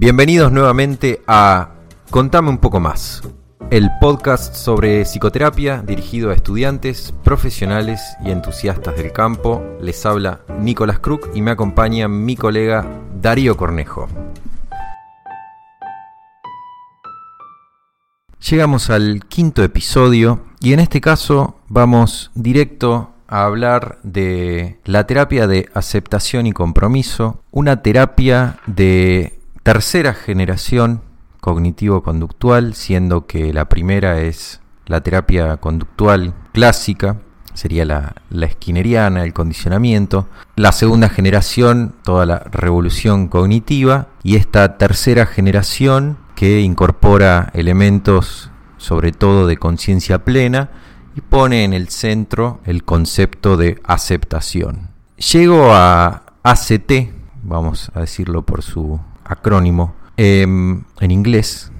Bienvenidos nuevamente a Contame un poco más, el podcast sobre psicoterapia dirigido a estudiantes, profesionales y entusiastas del campo. Les habla Nicolás Kruk y me acompaña mi colega Darío Cornejo. Llegamos al quinto episodio y en este caso vamos directo a hablar de la terapia de aceptación y compromiso, una terapia de tercera generación cognitivo-conductual, siendo que la primera es la terapia conductual clásica, sería la, la skinneriana, el condicionamiento, la segunda generación, toda la revolución cognitiva, y esta tercera generación que incorpora elementos sobre todo de conciencia plena y pone en el centro el concepto de aceptación. Llego a ACT, vamos a decirlo por su acrónimo, em, en inglés,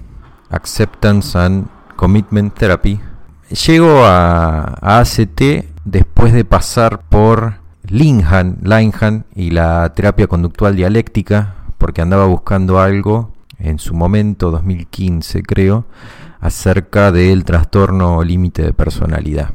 Acceptance and Commitment Therapy. Llego a, ACT después de pasar por Linhan, Linhan y la terapia conductual dialéctica, porque andaba buscando algo en su momento, 2015 creo, acerca del trastorno límite de personalidad.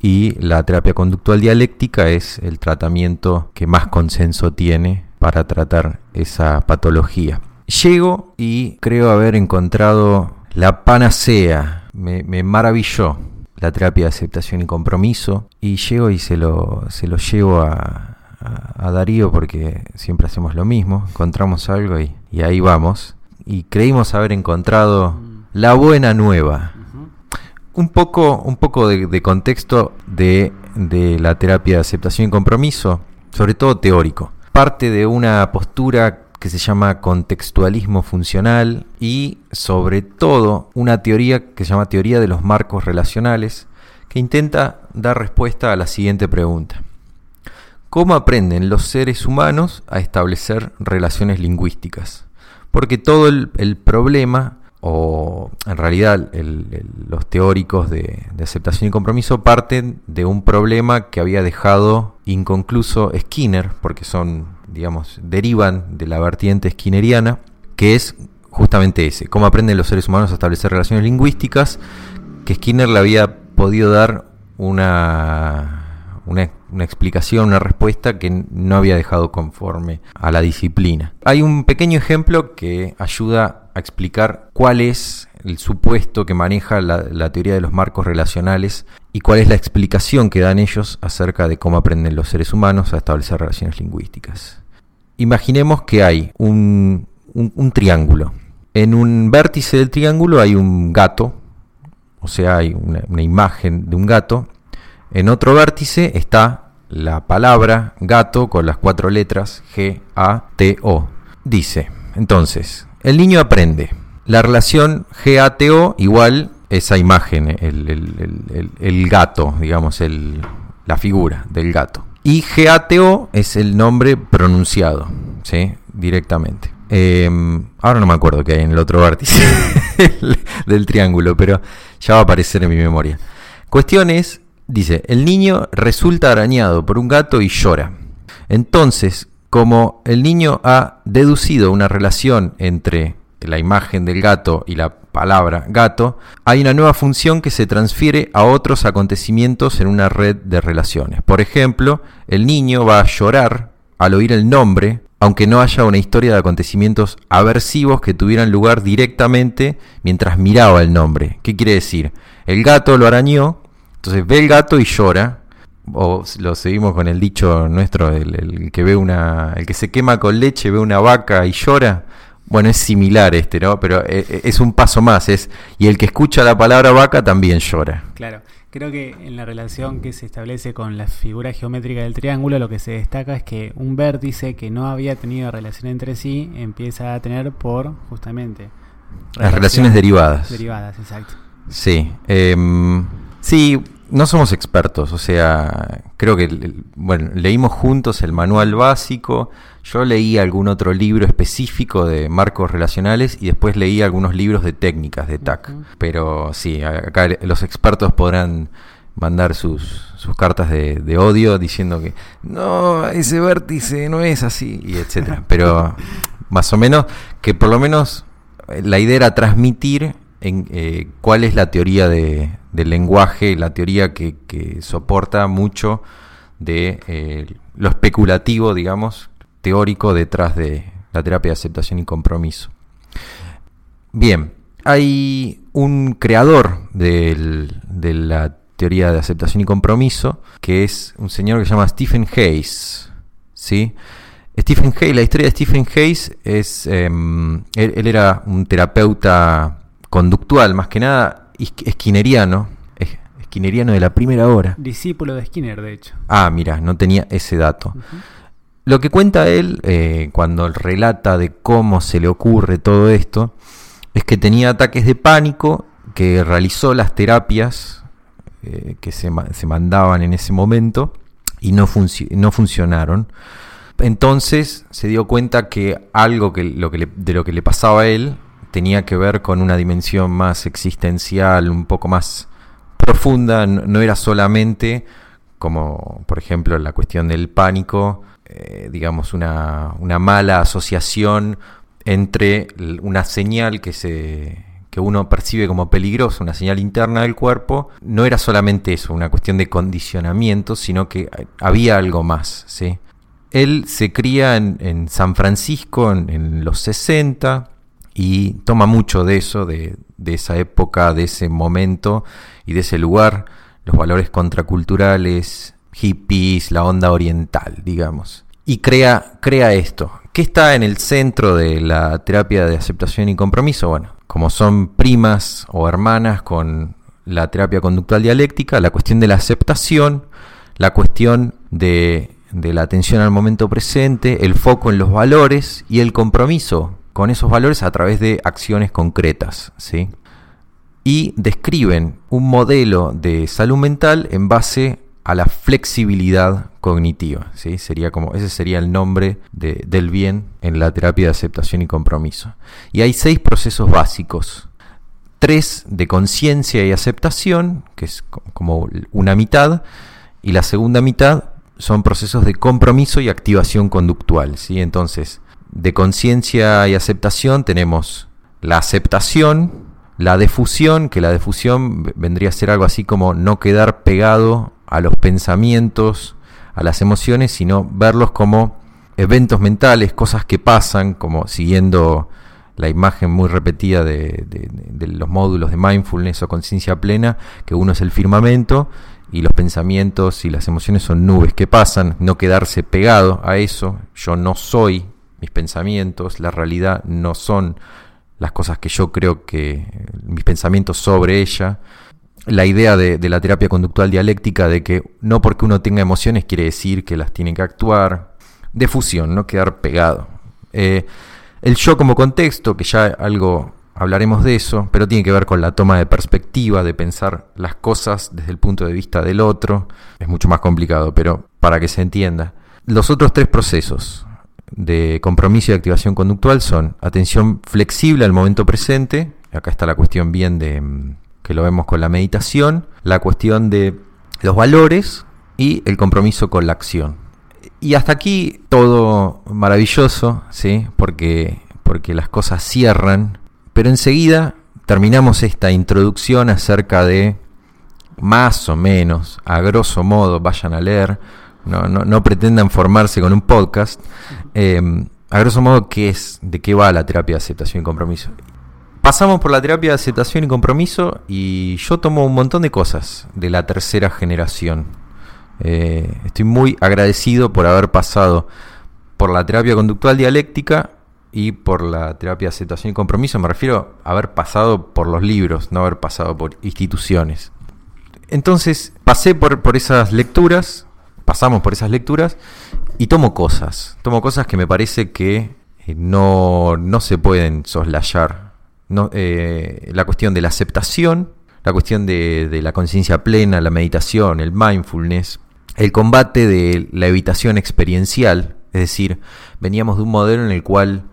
Y la terapia conductual dialéctica es el tratamiento que más consenso tiene para tratar esa patología. Llego y creo haber encontrado la panacea, me, maravilló la terapia de aceptación y compromiso y llego y se lo, se lo llevo a, a, Darío porque siempre hacemos lo mismo, encontramos algo y, y ahí vamos. Y creímos haber encontrado la buena nueva. Un poco, un poco de, contexto de, de, la terapia de aceptación y compromiso, sobre todo teórico. Parte de una postura que se llama contextualismo funcional y sobre todo una teoría que se llama teoría de los marcos relacionales, que intenta dar respuesta a la siguiente pregunta. ¿Cómo aprenden los seres humanos a establecer relaciones lingüísticas? Porque todo el, el problema o en realidad los teóricos de, aceptación y compromiso parten de un problema que había dejado inconcluso Skinner, porque son, digamos, derivan de la vertiente skinneriana, que es justamente ese, cómo aprenden los seres humanos a establecer relaciones lingüísticas, que Skinner le había podido dar una, una, una, explicación, una respuesta que no había dejado conforme a la disciplina. Hay un pequeño ejemplo que ayuda a explicar cuál es el supuesto que maneja la, teoría de los marcos relacionales y cuál es la explicación que dan ellos acerca de cómo aprenden los seres humanos a establecer relaciones lingüísticas. Imaginemos que hay un, triángulo. En un vértice del triángulo hay un gato, o sea, hay una, una imagen de un gato. En otro vértice está la palabra gato con las cuatro letras G, A, T, O. Dice, entonces, el niño aprende. La relación GATO igual esa imagen, el, gato, digamos, la figura del gato. Y GATO es el nombre pronunciado, ¿sí? Directamente. Em, ahora no me acuerdo qué hay en el otro vértice del triángulo, pero ya va a aparecer en mi memoria. Cuestión es, dice, el niño resulta arañado por un gato y llora. Entonces, como el niño ha deducido una relación entre la imagen del gato y la palabra gato, hay una nueva función que se transfiere a otros acontecimientos en una red de relaciones. Por ejemplo, el niño va a llorar al oír el nombre, aunque no haya una historia de acontecimientos aversivos que tuvieran lugar directamente mientras miraba el nombre. ¿Qué quiere decir? El gato lo arañó, entonces ve el gato y llora, o lo seguimos con el dicho nuestro, el, que ve una, el que se quema con leche, ve una vaca y llora. Bueno, es similar este, ¿no? Pero eh, eh, es un paso más, es y el que escucha la palabra vaca también llora. Claro, creo que en la relación que se establece con la figura geométrica del triángulo, lo que se destaca es que un vértice que no había tenido relación entre sí empieza a tener por justamente las relaciones derivadas. Derivadas, exacto. Sí, em, sí, no somos expertos, o sea, creo que, bueno, leímos juntos el manual básico, yo leí algún otro libro específico de marcos relacionales y después leí algunos libros de técnicas de TAC, pero sí, acá los expertos podrán mandar sus, sus cartas de, de, odio diciendo que no, ese vértice no es así, y etcétera, pero más o menos, que por lo menos eh, la idea era transmitir en, eh, cuál es la teoría de, del lenguaje, la teoría que, soporta mucho de eh, lo especulativo, digamos, teórico detrás de la terapia de aceptación y compromiso. Bien, hay un creador de la teoría de aceptación y compromiso, que es un señor que se llama Stephen Hayes. ¿sí? Stephen Hayes, la historia de Stephen Hayes es, em, él, era un terapeuta conductual, más que nada esquineriano, esquineriano de la primera hora. Discípulo de Skinner, de hecho. Ah, mira, no tenía ese dato. Lo que cuenta él, eh, cuando relata de cómo se le ocurre todo esto, es que tenía ataques de pánico, que realizó las terapias eh, que se, mandaban en ese momento y no, no funcionaron. Entonces se dio cuenta que algo que, lo que de lo que le pasaba a él tenía que ver con una dimensión más existencial, un poco más profunda, no, era solamente como por ejemplo la cuestión del pánico, eh, digamos una, una mala asociación entre una señal que se que uno percibe como peligrosa, una señal interna del cuerpo, no era solamente eso, una cuestión de condicionamiento, sino que había algo más. ¿sí? Él se cría en, San Francisco en, los 60 y toma mucho de eso, de, de, esa época, de ese momento y de ese lugar, los valores contraculturales, hippies, la onda oriental, digamos. Y crea, crea esto, ¿Qué está en el centro de la terapia de aceptación y compromiso? Bueno, como son primas o hermanas con la terapia conductual dialéctica, la cuestión de la aceptación, la cuestión de, la atención al momento presente, el foco en los valores y el compromiso con esos valores a través de acciones concretas. ¿sí? Y describen un modelo de salud mental en base a la flexibilidad cognitiva. ¿sí? Sería como, ese sería el nombre del bien en la terapia de aceptación y compromiso. Y hay seis procesos básicos. Tres de conciencia y aceptación, que es como una mitad, y la segunda mitad son procesos de compromiso y activación conductual. ¿sí? Entonces, de conciencia y aceptación tenemos la aceptación, la defusión, que la defusión vendría a ser algo así como no quedar pegado a los pensamientos, a las emociones, sino verlos como eventos mentales, cosas que pasan, como siguiendo la imagen muy repetida de, los módulos de mindfulness o conciencia plena, que uno es el firmamento y los pensamientos y las emociones son nubes que pasan, no quedarse pegado a eso, yo no soy mis pensamientos, la realidad no son las cosas que yo creo que mis pensamientos sobre ella, la idea de, la terapia conductual dialéctica de que no porque uno tenga emociones quiere decir que las tiene que actuar, de fusión, no quedar pegado. Eh, el yo como contexto, que ya algo hablaremos de eso, pero tiene que ver con la toma de perspectiva, de pensar las cosas desde el punto de vista del otro, es mucho más complicado, pero para que se entienda. Los otros tres procesos de compromiso y activación conductual son atención flexible al momento presente, acá está la cuestión bien de mm, que lo vemos con la meditación, la cuestión de los valores y el compromiso con la acción. Y hasta aquí todo maravilloso, ¿sí? Porque, porque las cosas cierran, pero enseguida terminamos esta introducción acerca de, más o menos, a grosso modo, vayan a leer, no, no, pretendan formarse con un podcast, eh, a grosso modo, ¿qué es, de qué va la terapia de aceptación y compromiso? Pasamos por la terapia de aceptación y compromiso y yo tomo un montón de cosas de la tercera generación. Eh, estoy muy agradecido por haber pasado por la terapia conductual dialéctica y por la terapia de aceptación y compromiso. Me refiero a haber pasado por los libros, no haber pasado por instituciones. Entonces pasé por, por esas lecturas, pasamos por esas lecturas y tomo cosas. Tomo cosas que me parece que eh, no, no se pueden soslayar eh, la cuestión de la aceptación, la cuestión de, la conciencia plena, la meditación, el mindfulness, el combate de la evitación experiencial, es decir, veníamos de un modelo en el cual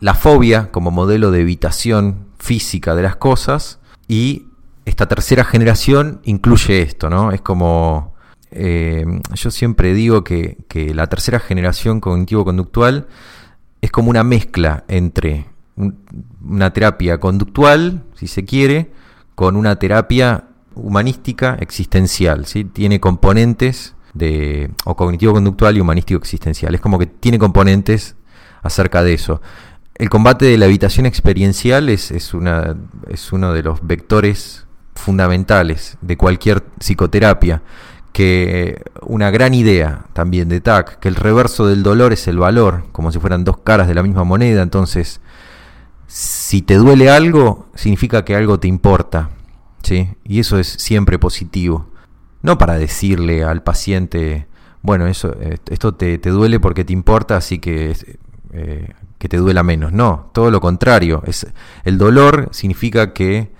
la fobia como modelo de evitación física de las cosas y esta tercera generación incluye esto, ¿no? Es como, eh, yo siempre digo que, la tercera generación cognitivo-conductual es como una mezcla entre una terapia conductual, si se quiere, con una terapia humanística existencial, ¿sí? Tiene componentes de o cognitivo-conductual y humanístico-existencial. Es como que tiene componentes acerca de eso. El combate de la habitación experiencial es, es uno de los vectores fundamentales de cualquier psicoterapia. Que una gran idea también de TAC, que el reverso del dolor es el valor, como si fueran dos caras de la misma moneda. Entonces, si te duele algo, significa que algo te importa. ¿sí? Y eso es siempre positivo. No para decirle al paciente, bueno, eso, esto te, duele porque te importa, así que, eh, que te duela menos. No, todo lo contrario. Es, el dolor significa que,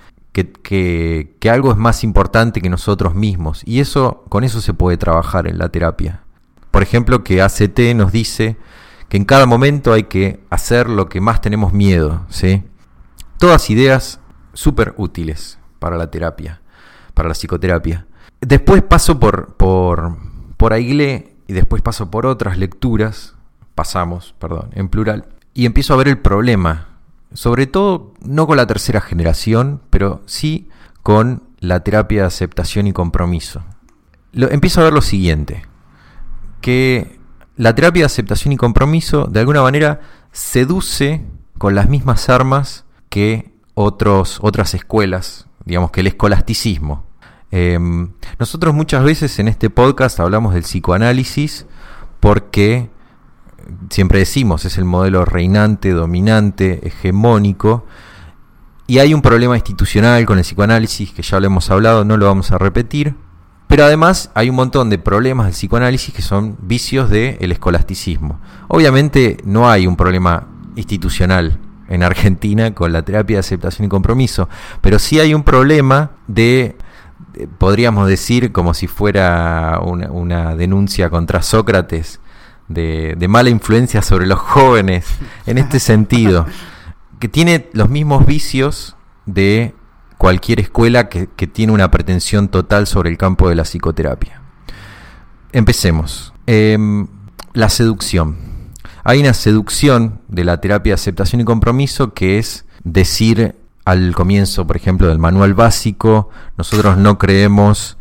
que, algo es más importante que nosotros mismos. Y eso, con eso se puede trabajar en la terapia. Por ejemplo, que ACT nos dice que en cada momento hay que hacer lo que más tenemos miedo. ¿sí? Todas ideas súper útiles para la terapia, para la psicoterapia. Después paso por, por, por Aiglé y después paso por otras lecturas, pasamos, perdón, en plural, y empiezo a ver el problema, sobre todo no con la tercera generación, pero sí con la terapia de aceptación y compromiso. Empiezo a ver lo siguiente, que la terapia de aceptación y compromiso de alguna manera seduce con las mismas armas que otros, otras escuelas, digamos que el escolasticismo. Em, nosotros muchas veces en este podcast hablamos del psicoanálisis porque siempre decimos es el modelo reinante, dominante, hegemónico. Y hay un problema institucional con el psicoanálisis que ya lo hemos hablado, no lo vamos a repetir. Pero además hay un montón de problemas del psicoanálisis que son vicios del escolasticismo. Obviamente no hay un problema institucional en Argentina con la terapia de aceptación y compromiso, pero sí hay un problema de podríamos decir, como si fuera una, denuncia contra Sócrates, de, mala influencia sobre los jóvenes, en este sentido, que tiene los mismos vicios de cualquier escuela que, tiene una pretensión total sobre el campo de la psicoterapia. Empecemos. Em, la seducción. Hay una seducción de la terapia de aceptación y compromiso que es decir al comienzo, por ejemplo, del manual básico, nosotros no creemos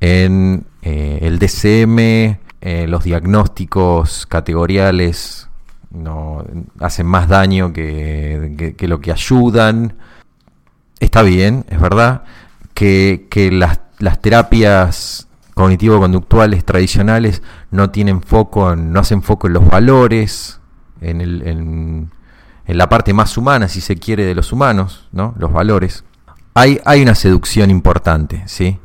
en eh, el DCM, eh, los diagnósticos categoriales no, hacen más daño que, lo que ayudan. Está bien, es verdad, que, las, las, terapias cognitivo-conductuales tradicionales no tienen foco, no hacen foco en los valores, en, el, en, en la parte más humana, si se quiere, de los humanos, ¿no? Los valores. Hay, hay una seducción importante, ¿sí?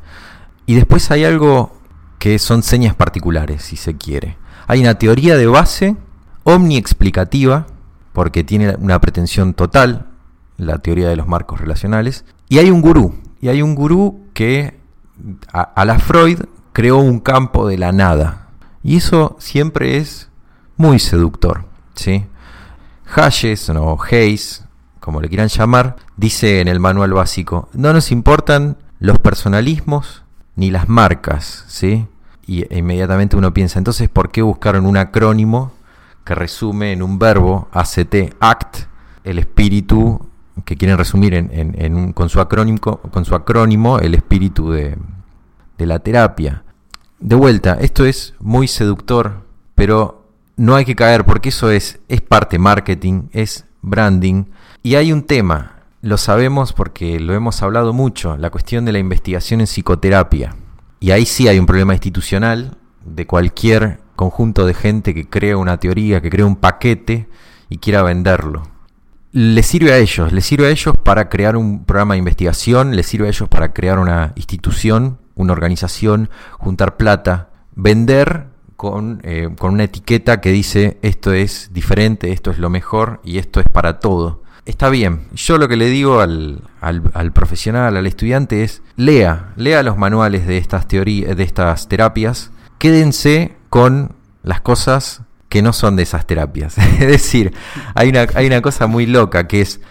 Y después hay algo que son señas particulares, si se quiere. Hay una teoría de base omniexplicativa, porque tiene una pretensión total, la teoría de los marcos relacionales, y hay un gurú, y hay un gurú que a, la Freud creó un campo de la nada. Y eso siempre es muy seductor, ¿sí? Hayes o Hayes, como le quieran llamar, dice en el manual básico, no nos importan los personalismos ni las marcas, ¿sí? Y e inmediatamente uno piensa, entonces, ¿por qué buscaron un acrónimo que resume en un verbo, ACT, ACT, el espíritu que quieren resumir en, con, su acrónimo, con su acrónimo el espíritu de, de la terapia? De vuelta, esto es muy seductor, pero no hay que caer porque eso es, es parte marketing, es branding. Y hay un tema, lo sabemos porque lo hemos hablado mucho, la cuestión de la investigación en psicoterapia. Y ahí sí hay un problema institucional de cualquier conjunto de gente que crea una teoría, que crea un paquete y quiera venderlo. Les sirve a ellos, les sirve a ellos para crear un programa de investigación, les sirve a ellos para crear una institución, una organización, juntar plata, vender eh, con, una etiqueta que dice esto es diferente, esto es lo mejor y esto es para todo. Está bien, yo lo que le digo al, al, profesional, al estudiante es lea, lea los manuales de estas de estas terapias, quédense con las cosas que no son de esas terapias. es decir, hay una, hay una cosa muy loca que es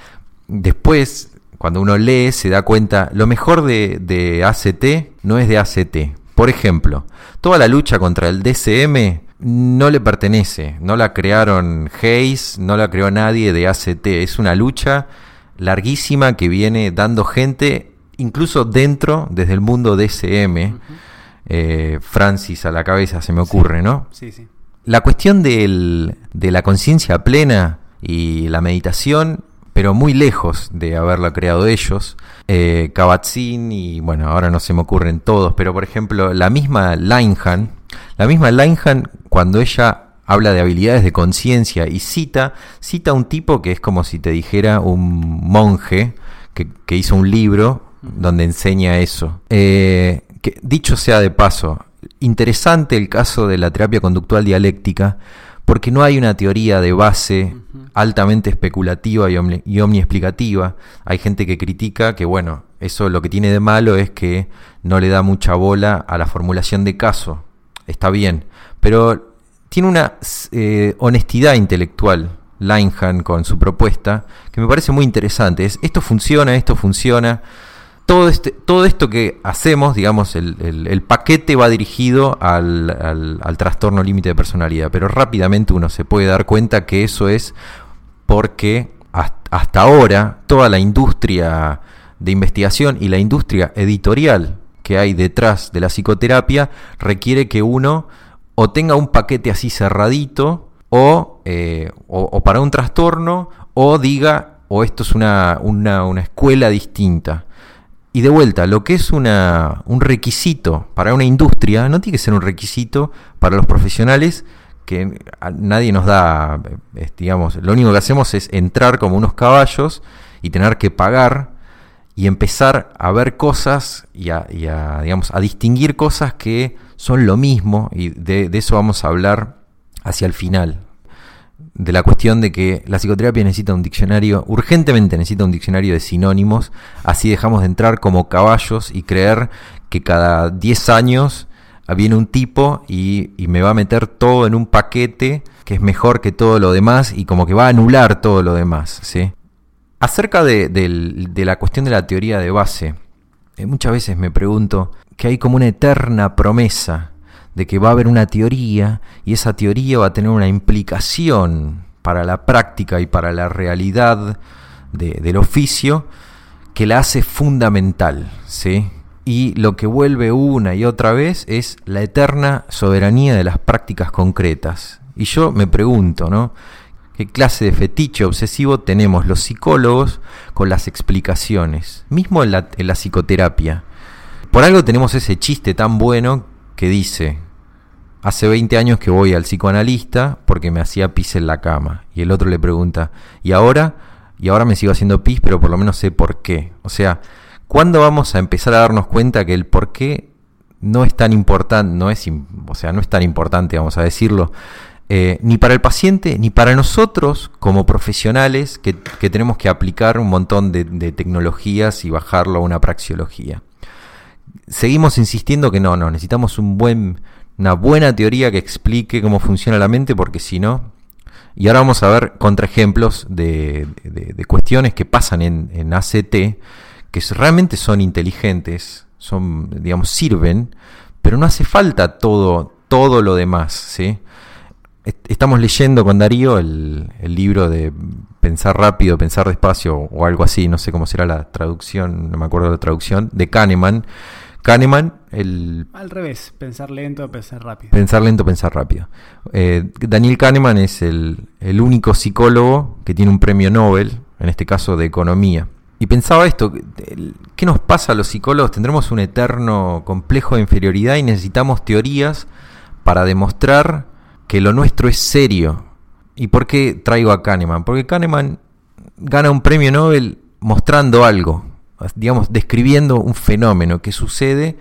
después, cuando uno lee, se da cuenta, lo mejor de, de ACT no es de ACT. Por ejemplo, toda la lucha contra el DCM no le pertenece, no la crearon Hayes, no la creó nadie de ACT, es una lucha larguísima que viene dando gente, incluso dentro, desde el mundo DSM, eh, Francis a la cabeza se me ocurre, ¿no? Sí, sí. La cuestión de la conciencia plena y la meditación, pero muy lejos de haberla creado ellos, eh, Kabat-Zinn y bueno, ahora no se me ocurren todos, pero por ejemplo, la misma Linehan, la misma Linehan, cuando ella habla de habilidades de conciencia y cita, cita a un tipo que es como si te dijera un monje que, hizo un libro donde enseña eso. Eh, que, dicho sea de paso, interesante el caso de la terapia conductual dialéctica, porque no hay una teoría de base altamente especulativa y, omni, y omniexplicativa. Hay gente que critica que, bueno, eso lo que tiene de malo es que no le da mucha bola a la formulación de caso. Está bien, pero tiene una eh, honestidad intelectual Linehan con su propuesta que me parece muy interesante. Es, esto funciona, esto funciona. Todo, este, todo esto que hacemos, digamos, el, paquete va dirigido al, trastorno límite de personalidad, pero rápidamente uno se puede dar cuenta que eso es porque hasta ahora toda la industria de investigación y la industria editorial que hay detrás de la psicoterapia requiere que uno o tenga un paquete así cerradito o, eh, o, para un trastorno o diga o esto es una, una, una escuela distinta. Y de vuelta, lo que es una, un requisito para una industria no tiene que ser un requisito para los profesionales que nadie nos da, digamos, lo único que hacemos es entrar como unos caballos y tener que pagar y empezar a ver cosas y a, digamos, a distinguir cosas que son lo mismo y de, eso vamos a hablar hacia el final de la cuestión de que la psicoterapia necesita un diccionario, urgentemente necesita un diccionario de sinónimos, así dejamos de entrar como caballos y creer que cada 10 años viene un tipo y, me va a meter todo en un paquete que es mejor que todo lo demás y como que va a anular todo lo demás. ¿sí? Acerca de, de la cuestión de la teoría de base, eh, muchas veces me pregunto que hay como una eterna promesa de que va a haber una teoría y esa teoría va a tener una implicación para la práctica y para la realidad del oficio que la hace fundamental, ¿sí? Y lo que vuelve una y otra vez es la eterna soberanía de las prácticas concretas. Y yo me pregunto, ¿no? ¿Qué clase de fetiche obsesivo tenemos los psicólogos con las explicaciones? Mismo en la, psicoterapia. Por algo tenemos ese chiste tan bueno que dice, hace 20 años que voy al psicoanalista porque me hacía pis en la cama. Y el otro le pregunta, ¿y ahora? Y ahora me sigo haciendo pis, pero por lo menos sé por qué. O sea, ¿cuándo vamos a empezar a darnos cuenta que el por qué no es tan importante, no es, o sea, no es tan importante, vamos a decirlo, eh, ni para el paciente, ni para nosotros como profesionales que, tenemos que aplicar un montón de, tecnologías y bajarlo a una praxiología? Seguimos insistiendo que no, no, necesitamos una buena teoría que explique cómo funciona la mente, porque si no... Y ahora vamos a ver contraejemplos de, de, cuestiones que pasan en, en ACT, que realmente son inteligentes, son, digamos, sirven, pero no hace falta todo, todo lo demás, ¿sí? Estamos leyendo con Darío el, el, libro de Pensar rápido, pensar despacio o algo así, no sé cómo será la traducción, no me acuerdo la traducción, de Kahneman, Kahneman, el... Al revés, pensar lento, pensar rápido. Pensar lento, pensar rápido. Eh, Daniel Kahneman es el, único psicólogo que tiene un premio Nobel, en este caso de economía. Y pensaba esto, ¿qué nos pasa a los psicólogos? Tendremos un eterno complejo de inferioridad y necesitamos teorías para demostrar que lo nuestro es serio. ¿Y por qué traigo a Kahneman? Porque Kahneman gana un premio Nobel mostrando algo, digamos, describiendo un fenómeno que sucede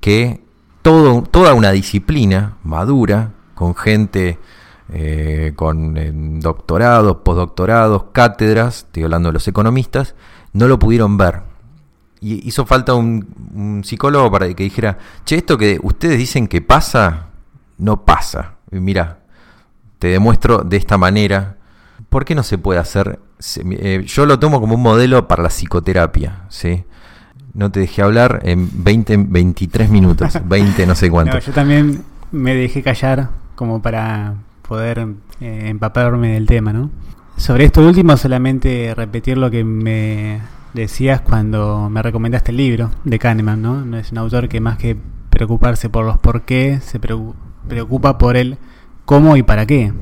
que todo, toda una disciplina madura, con gente eh, con doctorados, postdoctorados, cátedras, estoy hablando de los economistas, no lo pudieron ver. Y hizo falta un, psicólogo para que dijera, che, esto que ustedes dicen que pasa, no pasa. Mira, te demuestro de esta manera ¿por qué no se puede hacer? Eh, yo lo tomo como un modelo para la psicoterapia, ¿sí? No te dejé hablar en 20, 23 minutos, 20 no sé cuánto. yo también me dejé callar como para poder eh, empaparme del tema, ¿no? Sobre esto último, solamente repetir lo que me decías cuando me recomendaste el libro de Kahneman, ¿no? No es un autor que más que preocuparse por los por qué, se preocupa por el cómo y para qué.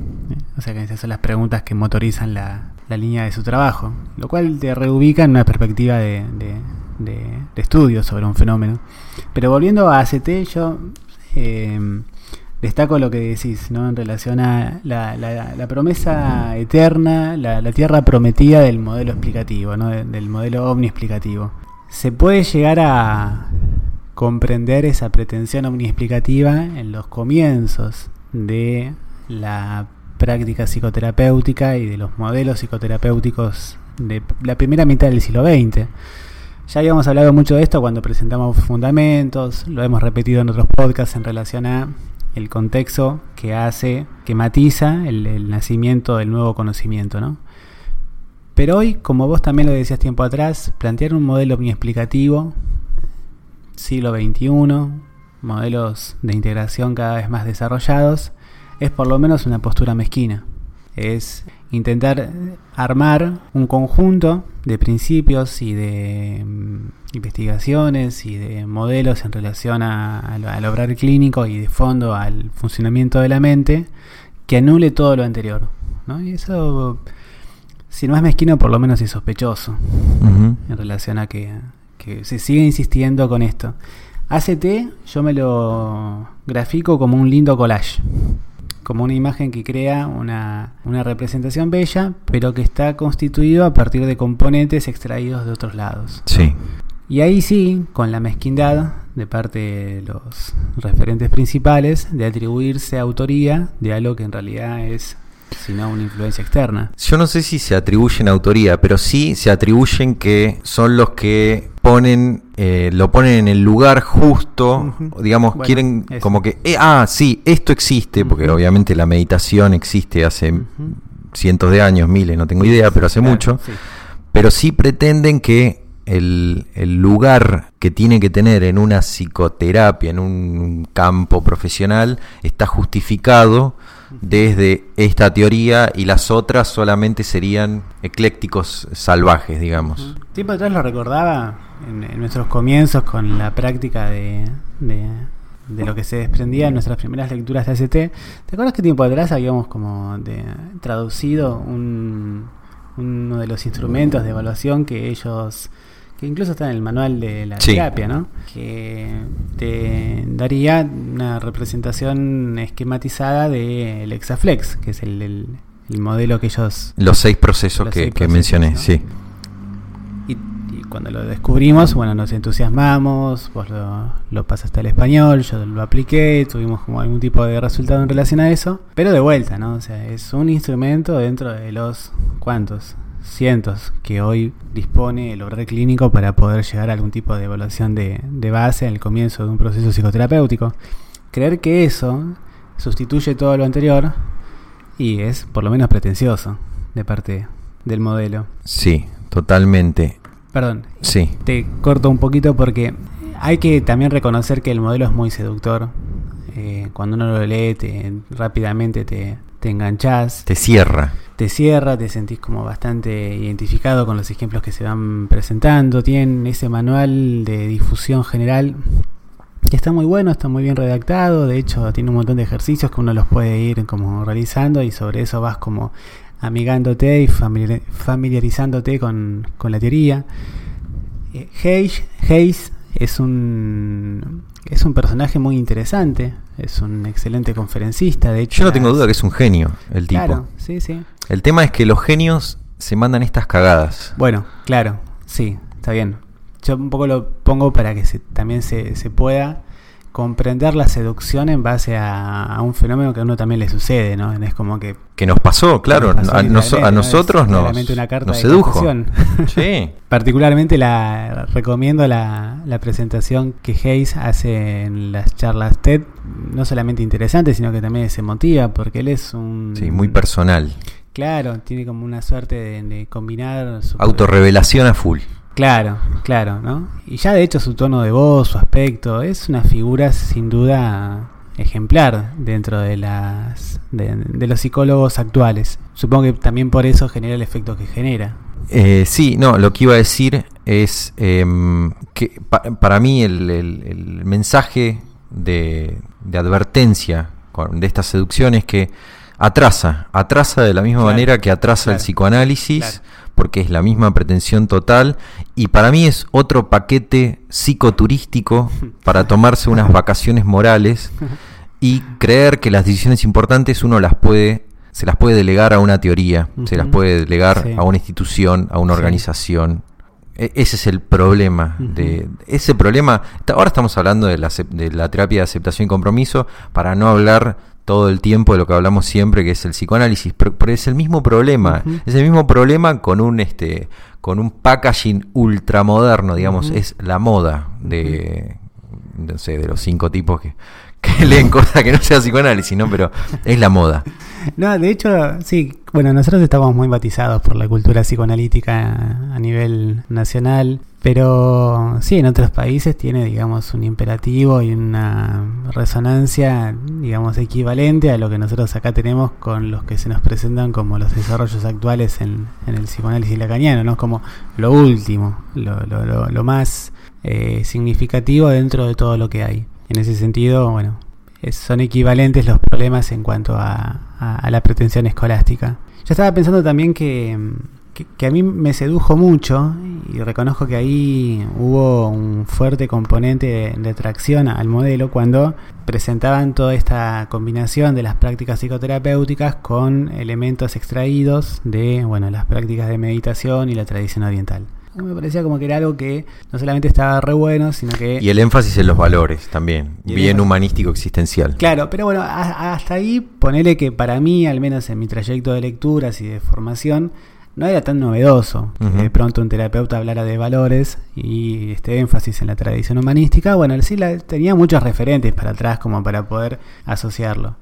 O sea que esas son las preguntas que motorizan la, línea de su trabajo, lo cual te reubica en una perspectiva de, de, estudio sobre un fenómeno. Pero volviendo a ACT, yo eh, destaco lo que decís, ¿no? En relación a la, la, promesa eterna, la, tierra prometida del modelo explicativo, ¿no? del modelo omniexplicativo. Se puede llegar a comprender esa pretensión omniexplicativa en los comienzos de la práctica psicoterapéutica y de los modelos psicoterapéuticos de la primera mitad del siglo XX. Ya habíamos hablado mucho de esto cuando presentamos fundamentos, lo hemos repetido en otros podcasts en relación a el contexto que hace, que matiza el, nacimiento del nuevo conocimiento, ¿no? Pero hoy, como vos también lo decías tiempo atrás, plantear un modelo muy explicativo, siglo XXI, modelos de integración cada vez más desarrollados, es por lo menos una postura mezquina. Es intentar armar un conjunto de principios y de mm, investigaciones y de modelos en relación al obrar clínico y de fondo al funcionamiento de la mente que anule todo lo anterior. ¿no? Y eso, si no es mezquino, por lo menos es sospechoso en relación a que, que se sigue insistiendo con esto. ACT yo me lo grafico como un lindo collage como una imagen que crea una, representación bella, pero que está constituido a partir de componentes extraídos de otros lados. Sí. Y ahí sí, con la mezquindad de parte de los referentes principales de atribuirse autoría de algo que en realidad es sino una influencia externa. Yo no sé si se atribuyen autoría, pero sí se atribuyen que son los que ponen, eh, lo ponen en el lugar justo, digamos, quieren como que, eh, ah, sí, esto existe, porque obviamente la meditación existe hace cientos de años, miles, no tengo idea, pero hace mucho, pero sí pretenden que el, el, lugar que tiene que tener en una psicoterapia, en un campo profesional, está justificado desde esta teoría y las otras solamente serían eclécticos salvajes, digamos. Tiempo atrás lo recordaba en, nuestros comienzos con la práctica de, de, lo que se desprendía en nuestras primeras lecturas de ACT. ¿Te acuerdas que tiempo atrás habíamos como de, traducido un, uno de los instrumentos de evaluación que ellos que incluso está en el manual de la terapia, ¿no? Que te daría una representación esquematizada del Exaflex, que es el, modelo que ellos... Los seis procesos que, mencioné, sí. Y, cuando lo descubrimos, bueno, nos entusiasmamos, vos lo, lo, pasaste al español, yo lo apliqué, tuvimos como algún tipo de resultado en relación a eso, pero de vuelta, ¿no? O sea, es un instrumento dentro de los... ¿Cuántos? Cientos que hoy dispone el obrar clínico para poder llegar a algún tipo de evaluación de, base en el comienzo de un proceso psicoterapéutico. Creer que eso sustituye todo lo anterior y es por lo menos pretencioso de parte del modelo. Sí, totalmente. Perdón. Sí. Te corto un poquito porque hay que también reconocer que el modelo es muy seductor. Eh, cuando uno lo lee, te, rápidamente te, te enganchás. Te cierra. Te cierra, te sentís como bastante identificado con los ejemplos que se van presentando. Tienen ese manual de difusión general que está muy bueno, está muy bien redactado. De hecho, tiene un montón de ejercicios que uno los puede ir como realizando y sobre eso vas como amigándote y familiarizándote con, la teoría. Eh, Hayes es un es un personaje muy interesante, es un excelente conferencista, de hecho. Yo no tengo duda que es un genio el tipo. Claro, sí, sí. El tema es que los genios se mandan estas cagadas. Bueno, claro, sí, está bien. Yo un poco lo pongo para que se, también se, se pueda comprender la seducción en base a, un fenómeno que a uno también le sucede, ¿no? Es como que... Que nos pasó, claro, a, nosotros nos, nos sedujo. sí. Particularmente la recomiendo la, la, presentación que Hayes hace en las charlas TED, no solamente interesante, sino que también se motiva, porque él es un... Sí, muy personal. Claro, tiene como una suerte de, combinar... Su Autorrevelación a full. Claro, claro, ¿no? Y ya de hecho su tono de voz, su aspecto, es una figura sin duda ejemplar dentro de las de, los psicólogos actuales. Supongo que también por eso genera el efecto que genera. Eh, sí, no, lo que iba a decir es em, que para mí el, mensaje de, advertencia de esta seducción es que atrasa, atrasa de la misma manera que atrasa el psicoanálisis, porque es la misma pretensión total, y para mí es otro paquete psicoturístico para tomarse unas vacaciones morales y creer que las decisiones importantes uno las puede se las puede delegar a una teoría, se las puede delegar a una institución, a una organización. E, ese es el problema. de, ese problema, ahora estamos hablando de la, de la terapia de aceptación y compromiso, para no hablar todo el tiempo de lo que hablamos siempre, que es el psicoanálisis, pero, es el mismo problema, es el mismo problema con un este con un packaging ultramoderno, digamos, es la moda de, no sé, de los cinco tipos que, que leen cosas que no sea psicoanálisis, ¿no? Pero es la moda. No, de hecho, sí, bueno, nosotros estamos muy batizados por la cultura psicoanalítica a nivel nacional, pero sí, en otros países tiene, digamos, un imperativo y una resonancia, digamos, equivalente a lo que nosotros acá tenemos con los que se nos presentan como los desarrollos actuales en, el psicoanálisis lacaniano, ¿no? Como lo último, lo, lo, lo, más eh, significativo dentro de todo lo que hay. En ese sentido, bueno, son equivalentes los problemas en cuanto a, la pretensión escolástica. Yo estaba pensando también que, que, a mí me sedujo mucho y reconozco que ahí hubo un fuerte componente de, atracción al modelo cuando presentaban toda esta combinación de las prácticas psicoterapéuticas con elementos extraídos de bueno, las prácticas de meditación y la tradición oriental me parecía como que era algo que no solamente estaba re bueno, sino que... Y el énfasis en los valores también, bien humanístico existencial. Claro, pero bueno, hasta ahí ponele que para mí, al menos en mi trayecto de lecturas y de formación, no era tan novedoso que de pronto un terapeuta hablara de valores y este énfasis en la tradición humanística. Bueno, sí la, tenía muchos referentes para atrás como para poder asociarlo.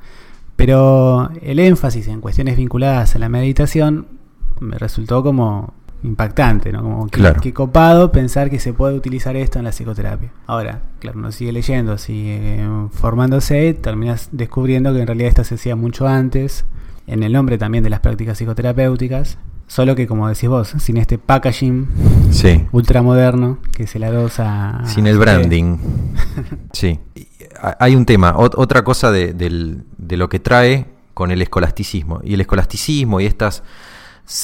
Pero el énfasis en cuestiones vinculadas a la meditación me resultó como impactante, ¿no? Como que, copado pensar que se puede utilizar esto en la psicoterapia. Ahora, claro, uno sigue leyendo, sigue formándose, terminas descubriendo que en realidad esto se hacía mucho antes, en el nombre también de las prácticas psicoterapéuticas, solo que como decís vos, sin este packaging sí. ultramoderno que se la dosa... Sin el branding. sí. Hay un tema, otra cosa de, de lo que trae con el escolasticismo. Y el escolasticismo y estas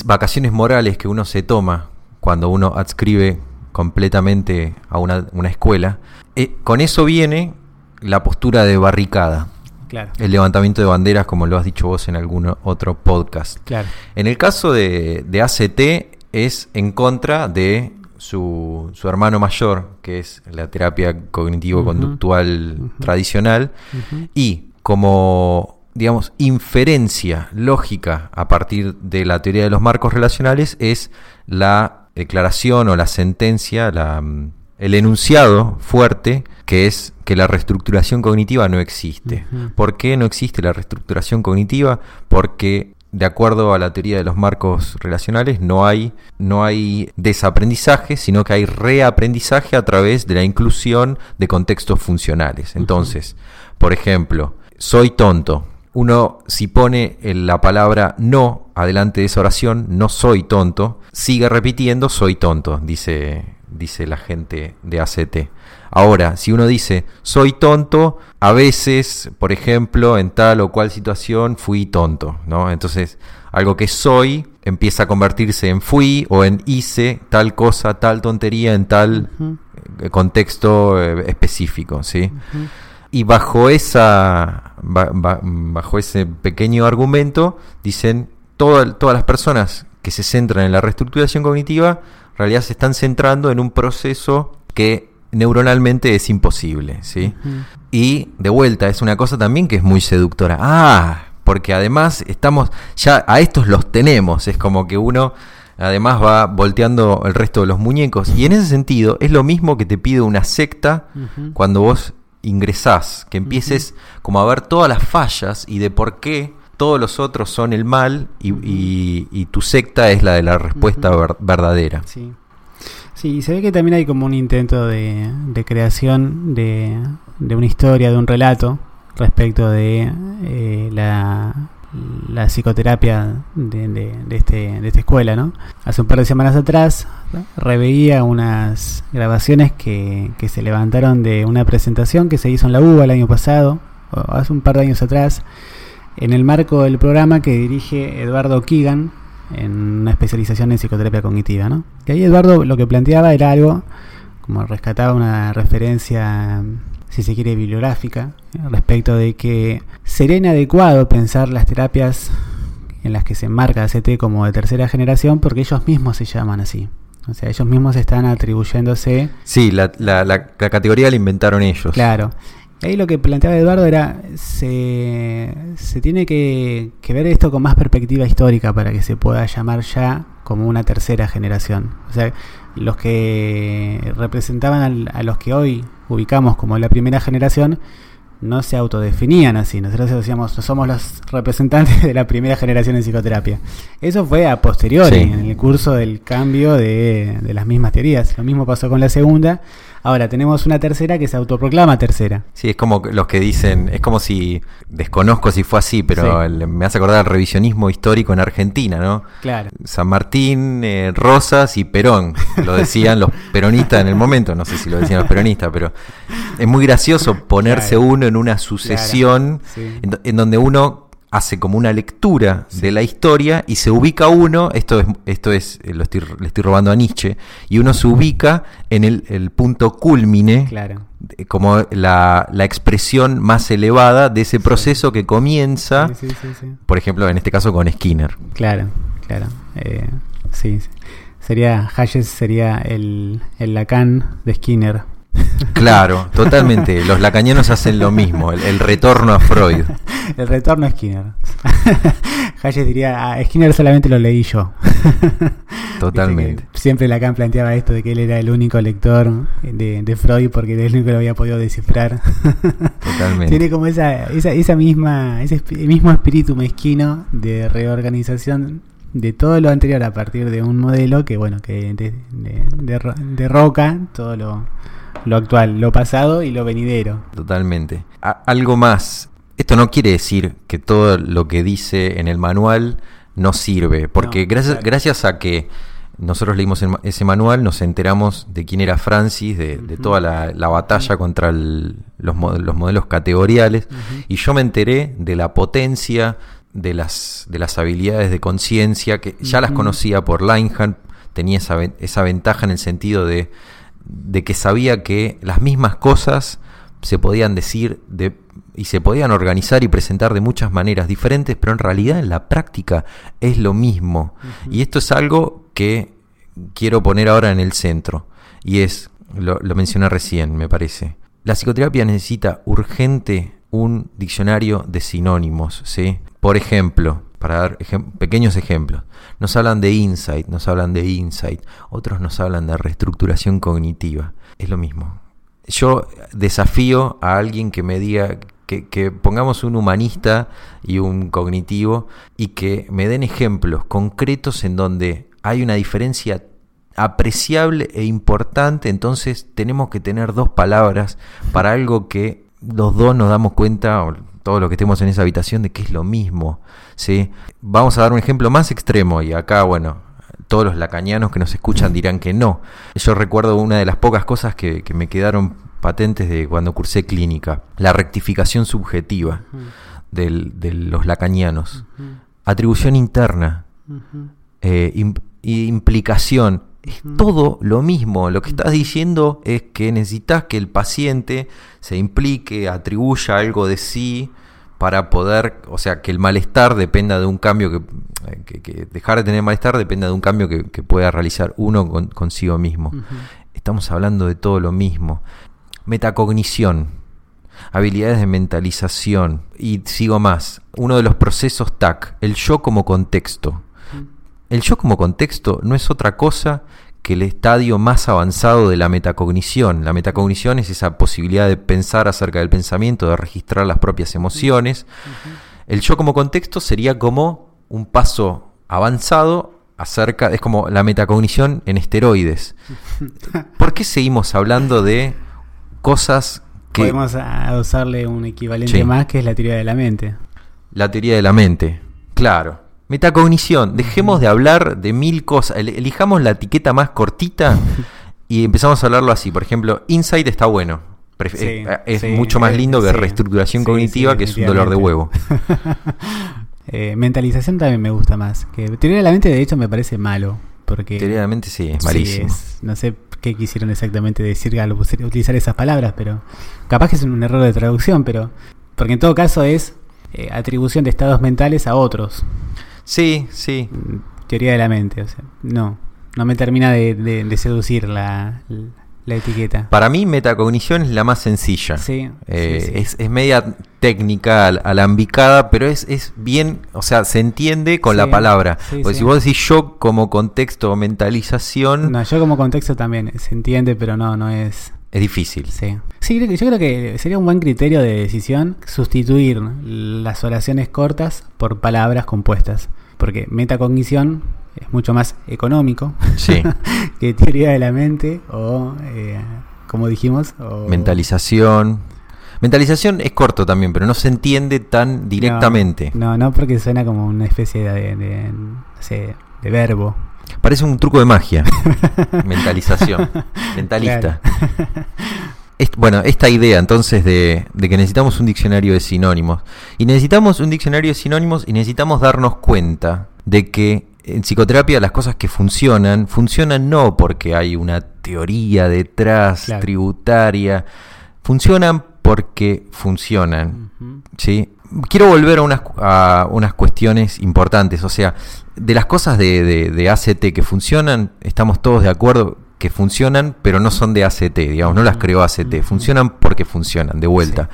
vacaciones morales que uno se toma cuando uno adscribe completamente a una, escuela, eh, con eso viene la postura de barricada. El levantamiento de banderas, como lo has dicho vos en algún otro podcast. En el caso de, ACT, es en contra de su, hermano mayor, que es la terapia cognitivo-conductual tradicional, y como digamos, inferencia lógica a partir de la teoría de los marcos relacionales es la declaración o la sentencia, la, mm, el enunciado fuerte que es que la reestructuración cognitiva no existe. ¿Por qué no existe la reestructuración cognitiva? Porque de acuerdo a la teoría de los marcos relacionales, no hay, no hay desaprendizaje, sino que hay reaprendizaje a través de la inclusión de contextos funcionales. Entonces, por ejemplo, soy tonto uno si pone la palabra no adelante de esa oración, no soy tonto, sigue repitiendo soy tonto, dice, dice la gente de ACT. Ahora, si uno dice soy tonto, a veces, por ejemplo, en tal o cual situación fui tonto, ¿no? Entonces, algo que soy empieza a convertirse en fui o en hice tal cosa, tal tontería en tal contexto eh, específico, ¿sí? Y bajo, esa, bajo ese pequeño argumento, dicen, todas las personas que se centran en la reestructuración cognitiva, en realidad se están centrando en un proceso que neuronalmente es imposible. ¿sí? Y de vuelta, es una cosa también que es muy seductora. Ah, porque además estamos, ya a estos los tenemos, es como que uno además va volteando el resto de los muñecos. Y en ese sentido, es lo mismo que te pide una secta cuando vos ingresás, que empieces como a ver todas las fallas y de por qué todos los otros son el mal y, tu secta es la de la respuesta verdadera. Sí. sí, se ve que también hay como un intento de, creación de, una historia, de un relato, respecto de eh, la, la, psicoterapia de, de, este, de esta escuela. ¿no? Hace un par de semanas atrás reveía unas grabaciones que, que se levantaron de una presentación que se hizo en la UBA el año pasado, o hace un par de años atrás, en el marco del programa que dirige Eduardo Keegan en una especialización en psicoterapia cognitiva. ¿no? Y ahí Eduardo lo que planteaba era algo, como rescataba una referencia si se quiere, bibliográfica, respecto de que sería inadecuado pensar las terapias en las que se enmarca ACT como de tercera generación porque ellos mismos se llaman así. O sea, ellos mismos están atribuyéndose... Sí, la, la, categoría la inventaron ellos. Claro. Ahí lo que planteaba Eduardo era, se, se tiene que, que, ver esto con más perspectiva histórica para que se pueda llamar ya como una tercera generación. O sea, los que representaban a los que hoy ubicamos como la primera generación no se autodefinían así. Nosotros decíamos, somos los representantes de la primera generación en psicoterapia. Eso fue a posteriori, en el curso del cambio de, de, las mismas teorías. Lo mismo pasó con la segunda, Ahora, tenemos una tercera que se autoproclama tercera. Sí, es como los que dicen, es como si, desconozco si fue así, pero me hace acordar el revisionismo histórico en Argentina, ¿no? Claro. San Martín, eh, Rosas y Perón, lo decían los peronistas en el momento, no sé si lo decían los peronistas, pero es muy gracioso ponerse uno en una sucesión en donde uno hace como una lectura de la historia y se ubica uno, esto es, esto es eh, lo estoy, le estoy robando a Nietzsche, y uno se ubica en el, punto culmine, como la, la, expresión más elevada de ese proceso que comienza, por ejemplo, en este caso con Skinner. Claro, claro. Eh, sí, sería, Hayes sería el, el Lacan de Skinner. Claro, totalmente. Los lacanianos hacen lo mismo, el, retorno a Freud. El retorno a Skinner. Hayes diría, ah, Skinner solamente lo leí yo. Totalmente. Siempre Lacan planteaba esto de que él era el único lector de, Freud porque él el único que lo había podido descifrar. Totalmente. Tiene como esa, esa, esa misma, ese mismo espíritu mezquino de reorganización de todo lo anterior a partir de un modelo que bueno que derroca todo lo lo actual, lo pasado y lo venidero. Totalmente. algo más. Esto no quiere decir que todo lo que dice en el manual no sirve, porque gracias, gracias a que nosotros leímos ese manual, nos enteramos de quién era Francis, de, toda la, batalla contra los, los, modelos categoriales, y yo me enteré de la potencia de las, de las habilidades de conciencia, que ya las conocía por Linehan, tenía esa, esa ventaja en el sentido de de que sabía que las mismas cosas se podían decir de, y se podían organizar y presentar de muchas maneras diferentes, pero en realidad en la práctica es lo mismo. Y esto es algo que quiero poner ahora en el centro. Y es, lo, lo mencioné recién, me parece. La psicoterapia necesita urgente un diccionario de sinónimos, ¿sí? Por ejemplo, para dar pequeños ejemplos. Nos hablan de insight, nos hablan de insight, otros nos hablan de reestructuración cognitiva. Es lo mismo. Yo desafío a alguien que me diga que, que, pongamos un humanista y un cognitivo y que me den ejemplos concretos en donde hay una diferencia apreciable e importante, entonces tenemos que tener dos palabras para algo que los dos nos damos cuenta, todos los que estemos en esa habitación, de que es lo mismo. ¿Sí? Vamos a dar un ejemplo más extremo y acá, bueno, todos los lacanianos que nos escuchan dirán que no. Yo recuerdo una de las pocas cosas que, me quedaron patentes de cuando cursé clínica, la rectificación subjetiva de los lacanianos, atribución interna, eh, implicación, es todo lo mismo. Lo que estás diciendo es que necesitas que el paciente se implique, atribuya algo de sí para poder, o sea, que el malestar dependa de un cambio que, que, dejar de tener malestar dependa de un cambio que, pueda realizar uno consigo mismo. Estamos hablando de todo lo mismo. Metacognición, habilidades de mentalización y sigo más. Uno de los procesos TAC, el yo como contexto. El yo como contexto no es otra cosa que el estadio más avanzado de la metacognición. La metacognición es esa posibilidad de pensar acerca del pensamiento, de registrar las propias emociones. El yo como contexto sería como un paso avanzado acerca, es como la metacognición en esteroides. ¿Por qué seguimos hablando de cosas podemos usarle un equivalente más que es la teoría de la mente. La teoría de la mente, claro. Metacognición, dejemos de hablar de mil cosas, elijamos la etiqueta más cortita y empezamos a hablarlo así. Por ejemplo, insight está bueno. es mucho más lindo que reestructuración cognitiva, que es un dolor de huevo. Eh, mentalización también me gusta más. Que teoría de la mente, de hecho, me parece malo. Porque, teoría de la mente sí, es malísimo. no sé qué quisieron exactamente decir al utilizar esas palabras, pero capaz que es un error de traducción, pero porque en todo caso es eh, atribución de estados mentales a otros. Sí, sí. Teoría de la mente, o sea, no, no me termina de, seducir la, la, etiqueta. Para mí metacognición es la más sencilla. Sí, eh, Es, es, media técnica, alambicada, pero es, es bien, o sea, se entiende con la palabra. Porque si vos decís yo como contexto o mentalización... No, yo como contexto también se entiende, pero no, no es... Es difícil. Sí. Sí, yo creo que sería un buen criterio de decisión sustituir las oraciones cortas por palabras compuestas. Porque metacognición es mucho más económico sí. que teoría de la mente o, eh, como dijimos, mentalización. Mentalización es corto también, pero no se entiende tan directamente. No, no, porque suena como una especie de, de verbo. Parece un truco de magia. Mentalización. Mentalista. bueno, esta idea entonces de, que necesitamos un diccionario de sinónimos. Y necesitamos un diccionario de sinónimos y necesitamos darnos cuenta de que en psicoterapia las cosas que funcionan, funcionan no porque hay una teoría detrás, tributaria, funcionan porque funcionan. ¿sí? Quiero volver a unas, a unas cuestiones importantes, o sea, de las cosas de, de, ACT que funcionan, estamos todos de acuerdo que funcionan, pero no son de ACT, digamos, no las creó ACT, funcionan porque funcionan, de vuelta.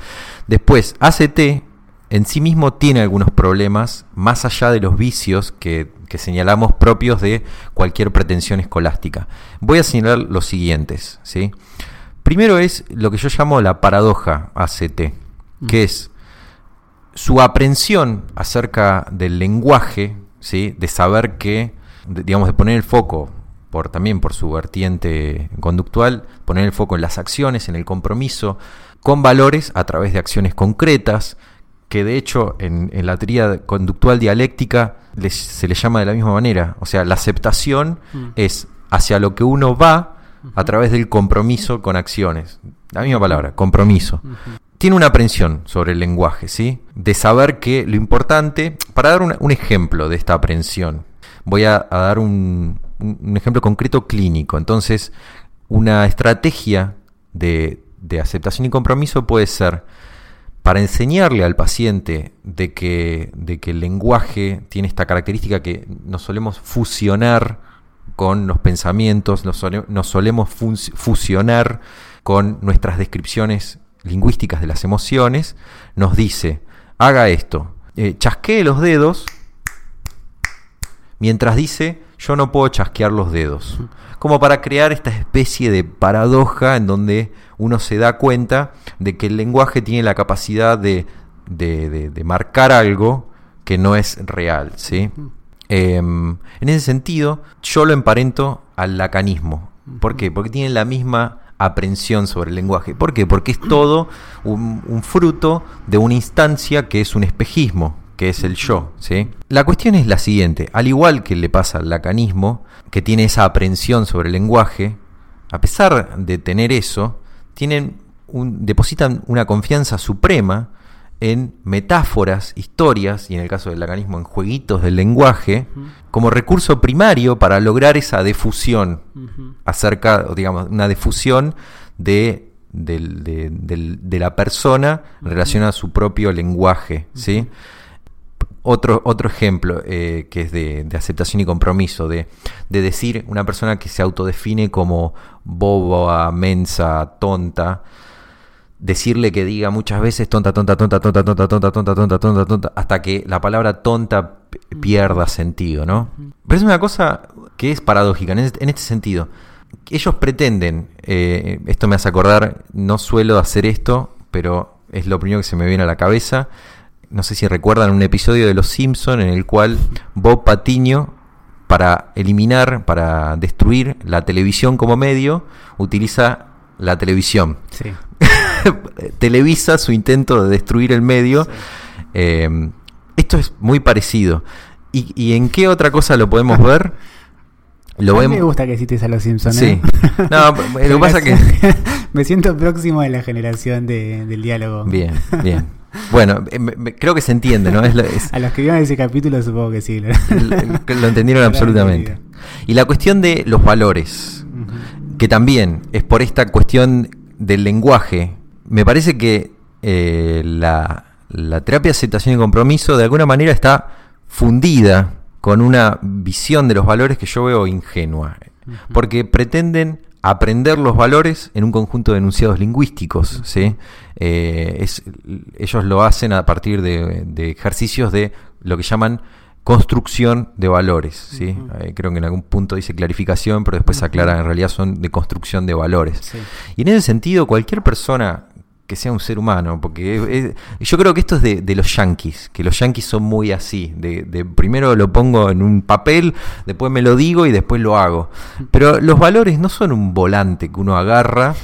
Después, ACT en sí mismo tiene algunos problemas, más allá de los vicios que, que señalamos propios de cualquier pretensión escolástica. Voy a señalar los siguientes, ¿sí? Primero es lo que yo llamo la paradoja ACT, que es su aprensión acerca del lenguaje de saber que, digamos, de poner el foco, por, también por su vertiente conductual, poner el foco en las acciones, en el compromiso, con valores a través de acciones concretas, que de hecho en, la teoría conductual dialéctica se le llama de la misma manera. O sea, la aceptación mm. es hacia lo que uno va a través del compromiso con acciones. La misma palabra, compromiso tiene una aprensión sobre el lenguaje, ¿sí? De saber que lo importante, para dar un, ejemplo de esta aprensión, voy a, dar un, ejemplo concreto clínico. Entonces, una estrategia de, aceptación y compromiso puede ser para enseñarle al paciente de que, de que el lenguaje tiene esta característica que nos solemos fusionar con los pensamientos, nos, solemos fusionar con nuestras descripciones lingüísticas de las emociones, nos dice, haga esto, eh, chasquee los dedos, mientras dice, yo no puedo chasquear los dedos. Como para crear esta especie de paradoja en donde uno se da cuenta de que el lenguaje tiene la capacidad de, de, marcar algo que no es real. ¿sí? Em, en ese sentido, yo lo emparento al lacanismo. ¿Por qué? Porque tiene la misma aprensión sobre el lenguaje. ¿Por qué? Porque es todo un, fruto de una instancia que es un espejismo, que es el yo. ¿sí? La cuestión es la siguiente, al igual que le pasa al lacanismo, que tiene esa aprensión sobre el lenguaje, a pesar de tener eso, tienen un, depositan una confianza suprema en metáforas, historias, y en el caso del lacanismo en jueguitos del lenguaje, como recurso primario para lograr esa difusión acerca, digamos, una difusión de, de, la persona en relación a su propio lenguaje, ¿sí? Otro, otro ejemplo eh, que es de, aceptación y compromiso, de, de, decir una persona que se autodefine como boba, mensa, tonta, decirle que diga muchas veces tonta, tonta, tonta, tonta, tonta, tonta, tonta, tonta, tonta, tonta, hasta que la palabra tonta pierda sentido, ¿no? Pero es una cosa que es paradójica en este, sentido. Ellos pretenden, esto me hace acordar, no suelo hacer esto, pero es lo primero que se me viene a la cabeza. No sé si recuerdan un episodio de Los Simpson en el cual Bob Patiño, para eliminar, para destruir la televisión como medio, utiliza la televisión. Sí. televisa su intento de destruir el medio. Eh, esto es muy parecido. ¿Y, en qué otra cosa lo podemos ver? Lo a mí me gusta que cites a los Simpsons. Sí. ¿eh? No, lo que pasa que. me siento próximo de la generación del diálogo. Bien, bien. Bueno, eh, creo que se entiende, ¿no? A los que vieron ese capítulo supongo que sí. Lo, entendieron absolutamente. Y la cuestión de los valores, que también es por esta cuestión del lenguaje. Me parece que eh, la, la terapia de aceptación y compromiso de alguna manera está fundida con una visión de los valores que yo veo ingenua, porque pretenden aprender los valores en un conjunto de enunciados lingüísticos. ¿sí? Eh, ellos lo hacen a partir de, ejercicios de lo que llaman construcción de valores. ¿sí? Eh, creo que en algún punto dice clarificación, pero después aclara, en realidad son de construcción de valores. Y en ese sentido, cualquier persona que sea un ser humano, porque yo creo que esto es de, los yankees, que los yankees son muy así, de, primero lo pongo en un papel, después me lo digo y después lo hago. Pero los valores no son un volante que uno agarra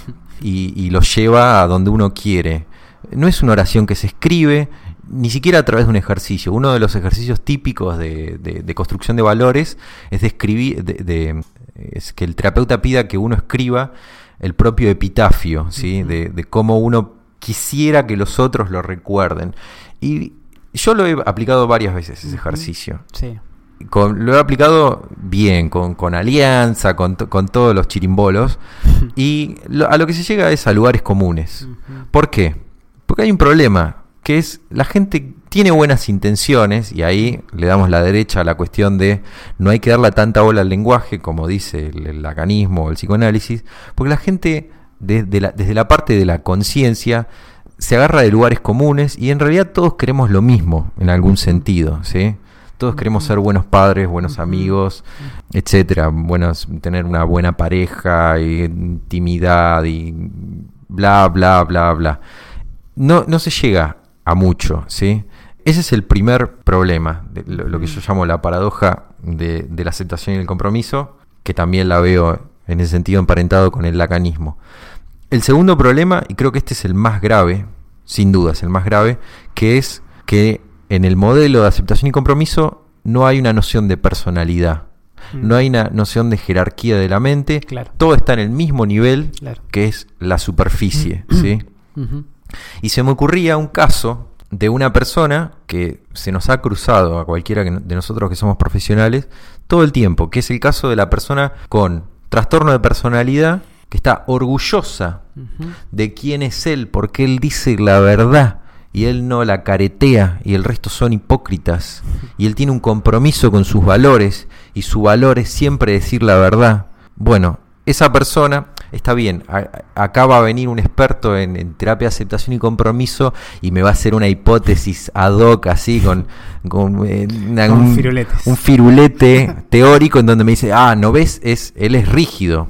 y, y lo lleva a donde uno quiere. No es una oración que se escribe, ni siquiera a través de un ejercicio. Uno de los ejercicios típicos de, construcción de valores es de escribir, de, es que el terapeuta pida que uno escriba el propio epitafio, ¿sí? de, cómo uno quisiera que los otros lo recuerden. Y yo lo he aplicado varias veces ese ejercicio. Sí. Con, lo he aplicado bien, con, con alianza, con, con, todos los chirimbolos. y a lo que se llega es a lugares comunes. ¿Por qué? Porque hay un problema, que es la gente tiene buenas intenciones, y ahí le damos la derecha a la cuestión de no hay que darle tanta bola al lenguaje, como dice el, el lacanismo o el psicoanálisis, porque la gente desde la, desde la parte de la conciencia, se agarra de lugares comunes y en realidad todos queremos lo mismo en algún sentido, ¿sí? Todos queremos ser buenos padres, buenos amigos, etcétera, buenos, tener una buena pareja, y intimidad y bla, bla, bla, bla. No, no se llega a mucho, ¿sí? Ese es el primer problema, de lo, que yo llamo la paradoja de, de la aceptación y el compromiso, que también la veo en ese sentido emparentado con el lacanismo. El segundo problema, y creo que este es el más grave, sin duda es el más grave, que es que en el modelo de aceptación y compromiso no hay una noción de personalidad. Mm. No hay una noción de jerarquía de la mente. Todo está en el mismo nivel que es la superficie. Mm. ¿sí? Y se me ocurría un caso de una persona que se nos ha cruzado a cualquiera de nosotros que somos profesionales todo el tiempo, que es el caso de la persona con trastorno de personalidad que está orgullosa de quién es él, porque él dice la verdad y él no la caretea y el resto son hipócritas y él tiene un compromiso con sus valores y su valor es siempre decir la verdad. Bueno, esa persona está bien, acá va a venir un experto en, terapia de aceptación y compromiso y me va a hacer una hipótesis ad hoc así con, con, eh, un, un, firulete teórico en donde me dice, ah, ¿no ves? Es, él es rígido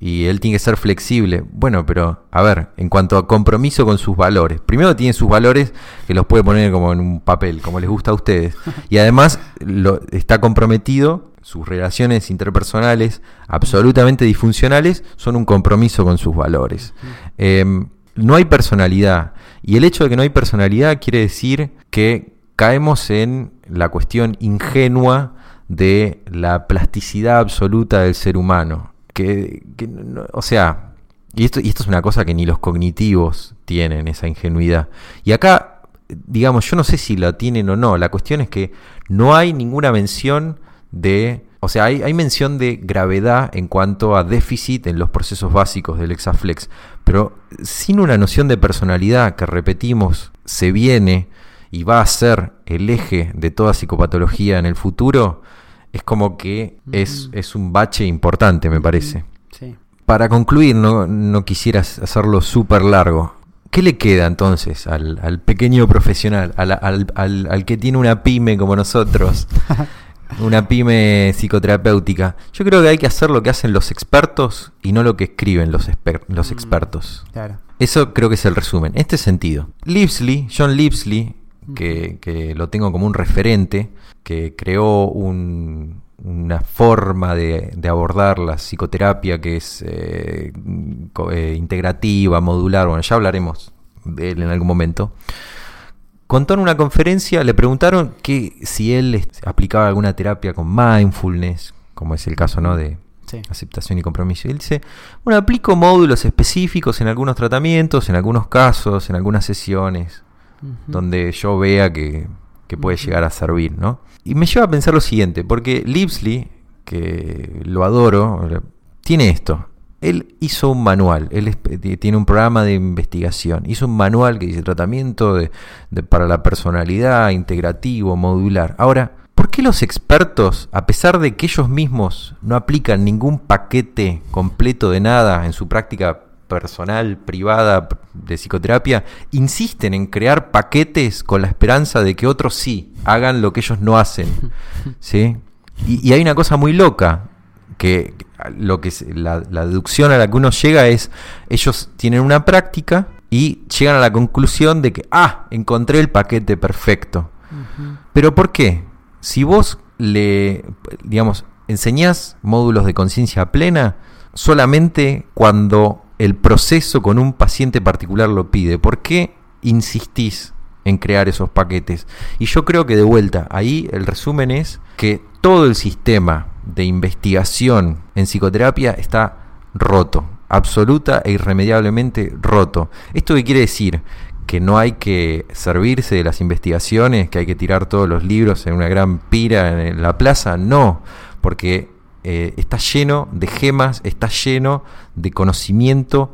y él tiene que ser flexible. Bueno, pero a ver, en cuanto a compromiso con sus valores, primero tiene sus valores que los puede poner como en un papel, como les gusta a ustedes, y además lo, está comprometido, sus relaciones interpersonales absolutamente disfuncionales son un compromiso con sus valores. Em, no hay personalidad, y el hecho de que no hay personalidad quiere decir que caemos en la cuestión ingenua de la plasticidad absoluta del ser humano que, o sea, y esto, y esto es una cosa que ni los cognitivos tienen, esa ingenuidad. Y acá, digamos, yo no sé si la tienen o no, la cuestión es que no hay ninguna mención de... O sea, hay, hay mención de gravedad en cuanto a déficit en los procesos básicos del Exaflex, pero sin una noción de personalidad que repetimos se viene y va a ser el eje de toda psicopatología en el futuro, es como que es, es un bache importante, me parece. Para concluir, no, no quisieras hacerlo súper largo. ¿Qué le queda entonces al, al pequeño profesional, al, al, al, que tiene una pyme como nosotros? una pyme psicoterapéutica. Yo creo que hay que hacer lo que hacen los expertos y no lo que escriben los, los mm, expertos. Eso creo que es el resumen. En este sentido, Lipsley, John Lipsley, que, que, lo tengo como un referente, que creó un, una forma de, abordar la psicoterapia que es eh, eh, integrativa, modular, bueno, ya hablaremos de él en algún momento. Contó en una conferencia, le preguntaron que si él aplicaba alguna terapia con mindfulness, como es el caso ¿no? de aceptación y compromiso. Y él dice, bueno, aplico módulos específicos en algunos tratamientos, en algunos casos, en algunas sesiones, donde yo vea que, puede llegar a servir, ¿no? Y me lleva a pensar lo siguiente, porque Lipsley, que lo adoro, tiene esto. Él hizo un manual, él tiene un programa de investigación, hizo un manual que dice tratamiento de, para la personalidad, integrativo, modular. Ahora, ¿por qué los expertos, a pesar de que ellos mismos no aplican ningún paquete completo de nada en su práctica personal, privada, de psicoterapia, insisten en crear paquetes con la esperanza de que otros sí hagan lo que ellos no hacen? ¿Sí? Y, y hay una cosa muy loca, que lo que la, deducción a la que uno llega es, ellos tienen una práctica y llegan a la conclusión de que, ah, encontré el paquete perfecto. Pero ¿por qué? Si vos le, digamos, enseñás módulos de conciencia plena solamente cuando el proceso con un paciente particular lo pide, ¿por qué insistís en crear esos paquetes? Y yo creo que de vuelta, ahí el resumen es que todo el sistema de investigación en psicoterapia está roto, absoluta e irremediablemente roto. ¿Esto qué quiere decir? Que no hay que servirse de las investigaciones, que hay que tirar todos los libros en una gran pira en la plaza, no, porque eh, está lleno de gemas, está lleno de conocimiento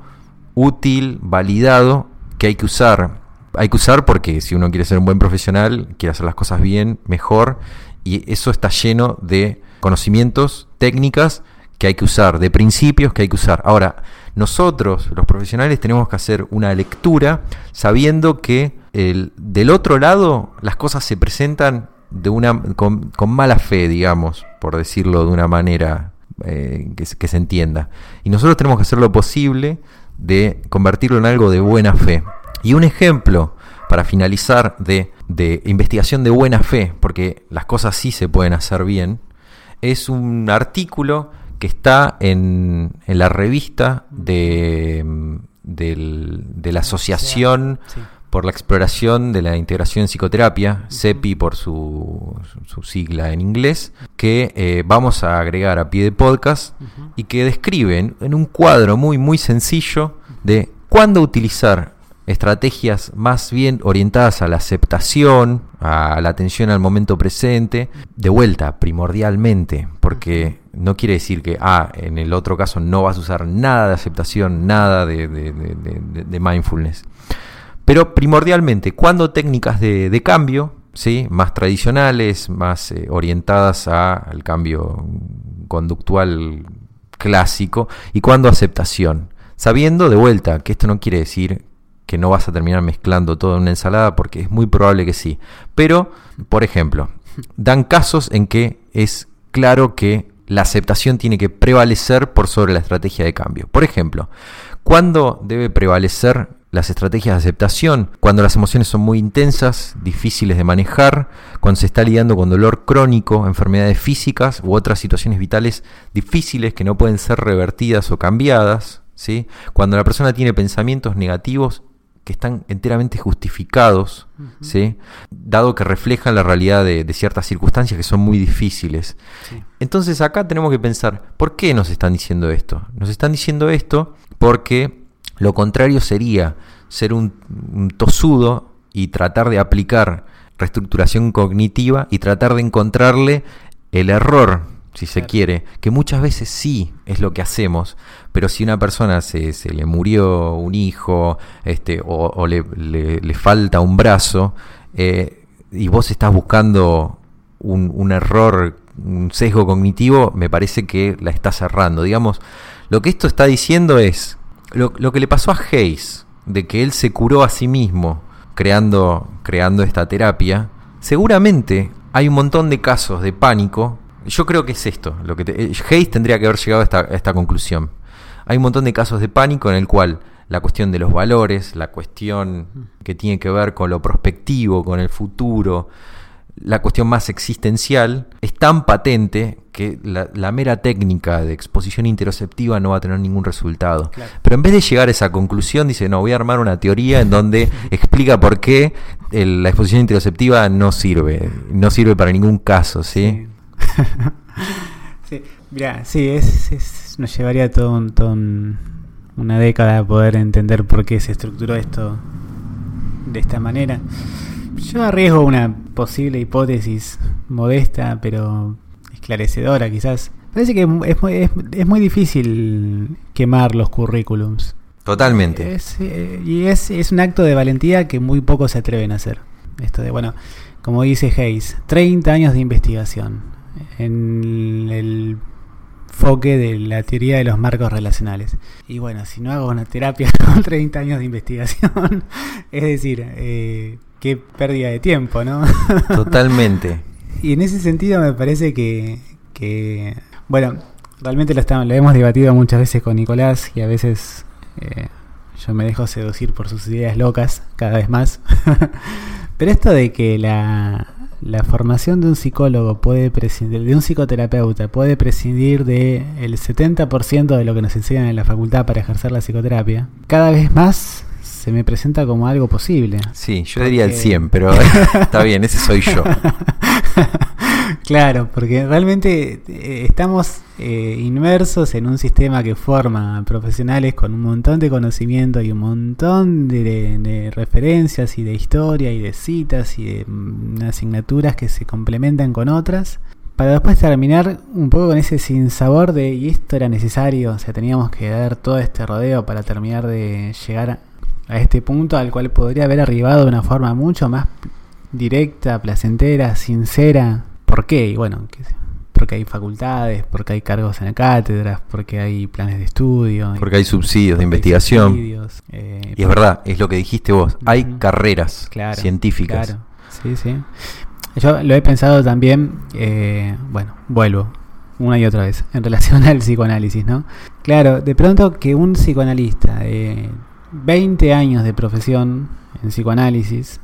útil, validado, que hay que usar. Hay que usar porque si uno quiere ser un buen profesional, quiere hacer las cosas bien, mejor, y eso está lleno de conocimientos, técnicas que hay que usar, de principios que hay que usar. Ahora, nosotros, los profesionales, tenemos que hacer una lectura sabiendo que el, del otro lado las cosas se presentan de una, con, mala fe, digamos, por decirlo de una manera eh, que, que se entienda. Y nosotros tenemos que hacer lo posible de convertirlo en algo de buena fe. Y un ejemplo para finalizar de, de investigación de buena fe, porque las cosas sí se pueden hacer bien, es un artículo que está en, en la revista de, de la Asociación por la Exploración de la Integración en Psicoterapia, CEPI por su, su, sigla en inglés, que eh, vamos a agregar a pie de podcast y que describen en un cuadro muy, muy sencillo de cuándo utilizar estrategias más bien orientadas a la aceptación, a la atención al momento presente, de vuelta, primordialmente, porque no quiere decir que, ah, en el otro caso no vas a usar nada de aceptación, nada de, mindfulness. Pero primordialmente, cuando técnicas de, cambio, ¿sí? más tradicionales, más eh, orientadas al cambio conductual clásico, y cuando aceptación. Sabiendo de vuelta que esto no quiere decir que no vas a terminar mezclando todo en una ensalada porque es muy probable que sí. Pero, por ejemplo, dan casos en que es claro que la aceptación tiene que prevalecer por sobre la estrategia de cambio. Por ejemplo, ¿cuándo debe prevalecer las estrategias de aceptación? Cuando las emociones son muy intensas, difíciles de manejar, cuando se está lidiando con dolor crónico, enfermedades físicas u otras situaciones vitales difíciles que no pueden ser revertidas o cambiadas. ¿sí? Cuando la persona tiene pensamientos negativos que están enteramente justificados, ¿sí? dado que reflejan la realidad de, ciertas circunstancias que son muy difíciles. Entonces acá tenemos que pensar, ¿por qué nos están diciendo esto? Nos están diciendo esto porque lo contrario sería ser un, un tosudo y tratar de aplicar reestructuración cognitiva y tratar de encontrarle el error si se quiere, que muchas veces sí es lo que hacemos, pero si una persona se, se le murió un hijo este, o, le, le, falta un brazo eh, y vos estás buscando un, un, error, un sesgo cognitivo, me parece que la está cerrando. Digamos, lo que esto está diciendo es lo, lo que le pasó a Hayes, de que él se curó a sí mismo creando, creando esta terapia, seguramente hay un montón de casos de pánico yo creo que es esto. Lo que te, eh, Hayes tendría que haber llegado a esta, esta, conclusión. Hay un montón de casos de pánico en el cual la cuestión de los valores, la cuestión que tiene que ver con lo prospectivo, con el futuro, la cuestión más existencial, es tan patente que la, la mera técnica de exposición interoceptiva no va a tener ningún resultado. Claro. Pero en vez de llegar a esa conclusión, dice, no, voy a armar una teoría en donde explica por qué el- la exposición interoceptiva no sirve, no sirve para ningún caso, ¿sí? Sí, mira, sí, es, es- nos llevaría todo, un- todo un- una década a poder entender por qué se estructuró esto de esta manera. Yo arriesgo una posible hipótesis modesta, pero esclarecedora quizás. Parece que es, mu- es muy- es- es muy difícil quemar los currículums. Totalmente. Es, eh, y es, es un acto de valentía que muy pocos se atreven a hacer. Esto de, bueno, como dice Hayes, 30 años de investigación en el foque de la teoría de los marcos relacionales. Y bueno, si no hago una terapia con 30 años de investigación, es decir, eh, qué pérdida de tiempo, ¿no? Totalmente. Y en ese sentido me parece que, que, bueno, realmente lo, estamos, lo hemos debatido muchas veces con Nicolás y a veces eh, yo me dejo seducir por sus ideas locas cada vez más. Pero esto de que la, la formación de un psicólogo puede prescindir, de un psicoterapeuta puede prescindir del el 70% de lo que nos enseñan en la facultad para ejercer la psicoterapia, cada vez más se me presenta como algo posible. Sí, yo diría el Porque- 100, pero está bien, ese soy yo. Claro, porque realmente eh, estamos eh, inmersos en un sistema que forma profesionales con un montón de conocimiento y un montón de, de referencias y de historia y de citas y de mm, asignaturas que se complementan con otras para después terminar un poco con ese sinsabor de y esto era necesario, o sea, teníamos que dar todo este rodeo para terminar de llegar a, este punto al cual podría haber arribado de una forma mucho más directa, placentera, sincera. ¿Por qué? Y bueno, que- porque hay facultades, porque hay cargos en la cátedra, porque hay planes de estudio. Porque hay subsidios porque de investigación. subsidios, eh, Y es verdad, es lo que dijiste vos. Hay carreras Claro, científicas. Claro, sí, sí. Yo lo he pensado también, eh, bueno, vuelvo una y otra vez en relación al psicoanálisis, ¿no? Claro, de pronto que un psicoanalista de 20 años de profesión en psicoanálisis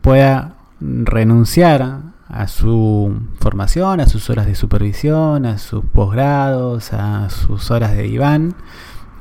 pueda renunciar a su formación, a sus horas de supervisión, a sus posgrados, a sus horas de diván,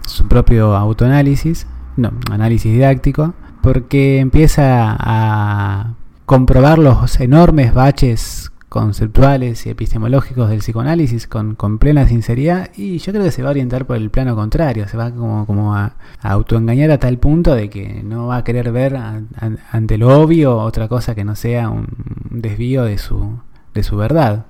su propio autoanálisis, no, análisis didáctico, porque empieza a comprobar los enormes baches conceptuales y epistemológicos del psicoanálisis con, con plena sinceridad y yo creo que se va a orientar por el plano contrario, se va como, como a, a autoengañar a tal punto de que no va a querer ver a- a- ante lo obvio otra cosa que no sea un desvío de su, de su verdad.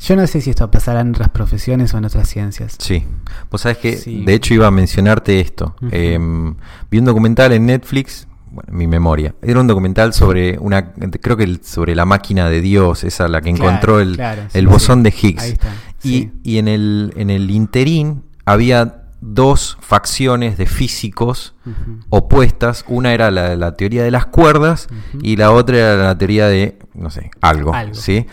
Yo no sé si esto pasará en otras profesiones o en otras ciencias. Sí. Vos sabés que, Sí. de hecho, iba a mencionarte esto. Em, vi un documental en Netflix, bueno, mi memoria. Era un documental sobre una, creo que el- sobre la máquina de Dios, esa la que Claro, encontró el, claro, sí, el sí. bosón de Ahí Higgs. está. Y, sí. y en el, en el interín había dos facciones de físicos opuestas. Una era la, la teoría de las cuerdas y la otra era la teoría de, no sé, algo, Algo. ¿sí?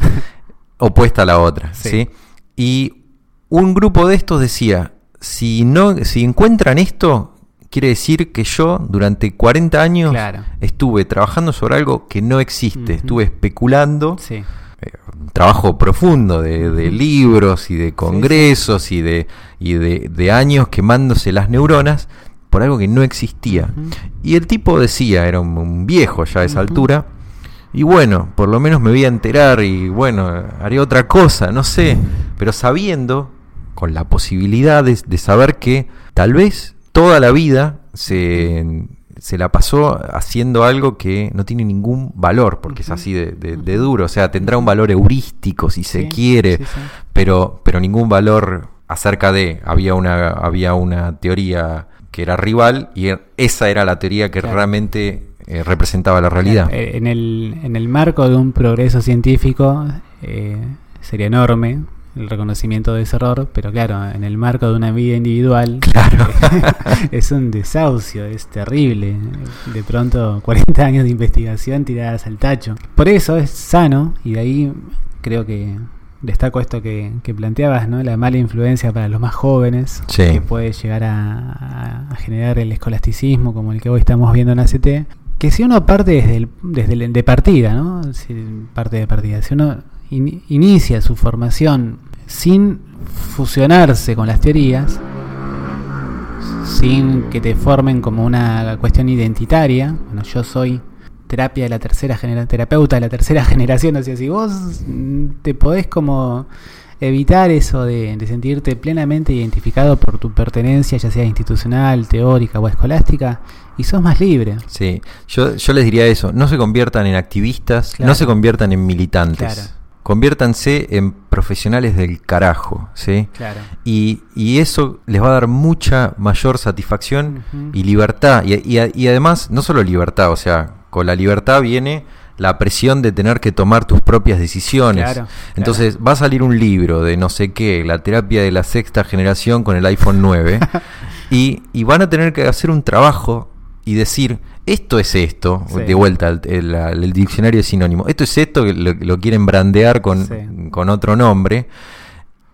Opuesta a la otra. ¿sí? Y un grupo de estos decía, si, no, si encuentran esto, quiere decir que yo durante 40 años Claro. estuve trabajando sobre algo que no existe, estuve especulando Sí. eh, un trabajo profundo de, libros y de congresos y de, y de, de años quemándose las neuronas por algo que no existía. Y el tipo decía, era un, un viejo ya a esa altura, y bueno, por lo menos me voy a enterar y bueno, haré otra cosa, no sé, pero sabiendo, con la posibilidad de, de saber que tal vez toda la vida se, se la pasó haciendo algo que no tiene ningún valor, porque es así de, de- de Ujú. duro, o sea, tendrá un valor heurístico si se Sí, quiere, sí, sí. pero, pero ningún valor acerca de, había una, había una teoría que era rival y er- esa era la teoría que Claro. realmente eh, representaba la realidad. Eh, En el, en el marco de un progreso científico eh, sería enorme el reconocimiento de ese error, pero claro, en el marco de una vida individual Claro. es un desahucio, es terrible. De pronto 40 años de investigación tiradas al tacho. Por eso es sano, y de ahí creo que destaco esto que, que planteabas, ¿no? La mala influencia para los más jóvenes, Sí. que puede llegar a, generar el escolasticismo como el que hoy estamos viendo en ACT. Que si uno parte desde el, desde el- de partida, ¿no? Si parte de partida, si uno in- inicia su formación sin fusionarse con las teorías, sin que te formen como una cuestión identitaria. Bueno, yo soy terapia de la tercera generación, terapeuta de la tercera generación, o sea, si vos te podés como evitar eso de, sentirte plenamente identificado por tu pertenencia, ya sea institucional, teórica o escolástica, y sos más libre. Sí, yo, yo les diría eso, no se conviertan en activistas, no se conviertan en militantes. Conviértanse en profesionales del carajo, ¿sí? Claro. Y, y, eso les va a dar mucha mayor satisfacción y libertad. Y, y además, no solo libertad, o sea, con la libertad viene la presión de tener que tomar tus propias decisiones. Entonces va a salir un libro de no sé qué, la terapia de la sexta generación con el iPhone 9, y, van a tener que hacer un trabajo y decir, esto es esto, de vuelta el, diccionario es sinónimo, esto es esto, que lo, quieren brandear con, con otro nombre.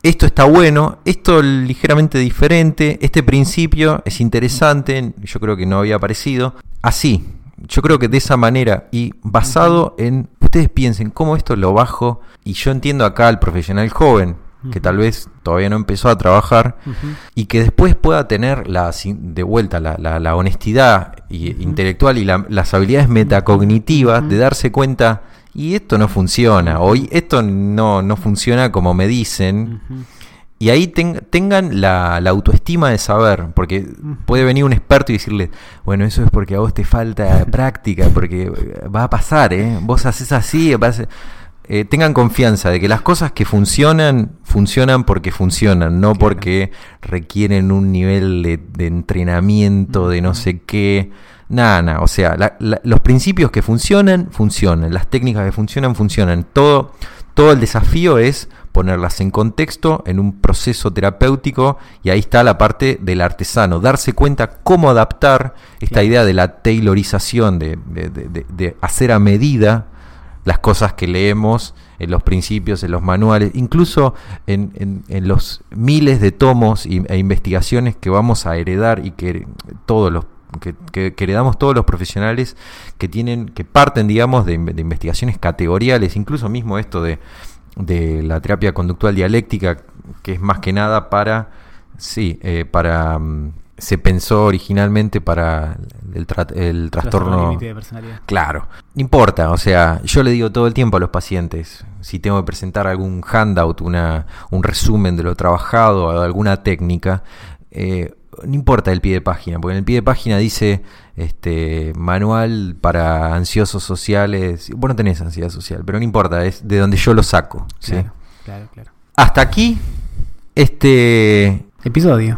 Esto está bueno, esto ligeramente diferente, este principio es interesante, yo creo que no había aparecido. Así, yo creo que de esa manera y basado en, ustedes piensen cómo esto lo bajo y yo entiendo acá al profesional joven que tal vez todavía no empezó a trabajar y que después pueda tener la, de vuelta la, la, honestidad intelectual y las habilidades metacognitivas de darse cuenta y esto no funciona, o esto no, no funciona como me dicen. Y ahí tengan la, autoestima de saber, porque puede venir un experto y decirle, bueno, eso es porque a vos te falta práctica, porque va a pasar, ¿eh? Vos haces así, eh, tengan confianza de que las cosas que funcionan, funcionan porque funcionan, no porque requieren un nivel de, entrenamiento, de no sé qué. Nada, nada. O sea, los principios que funcionan, funcionan. Las técnicas que funcionan, funcionan. Todo, todo el desafío es ponerlas en contexto, en un proceso terapéutico, y ahí está la parte del artesano, darse cuenta cómo adaptar esta idea de la taylorización, de, hacer a medida las cosas que leemos en los principios, en los manuales, incluso en, los miles de tomos e investigaciones que vamos a heredar y que todos los que, heredamos todos los profesionales que tienen, que parten, digamos, de investigaciones categoriales, incluso mismo esto de de la terapia conductual dialéctica, que es más que nada para, sí, eh, para, mm, se pensó originalmente para el, el trastorno... de personalidad. Claro, no importa, o sea, yo le digo todo el tiempo a los pacientes, si tengo que presentar algún handout, una, un resumen de lo trabajado, alguna técnica, eh, no importa el pie de página, porque en el pie de página dice este manual para ansiosos sociales. Vos no tenés ansiedad social, pero no importa, es de donde yo lo saco. Claro, claro, claro. Hasta aquí este episodio.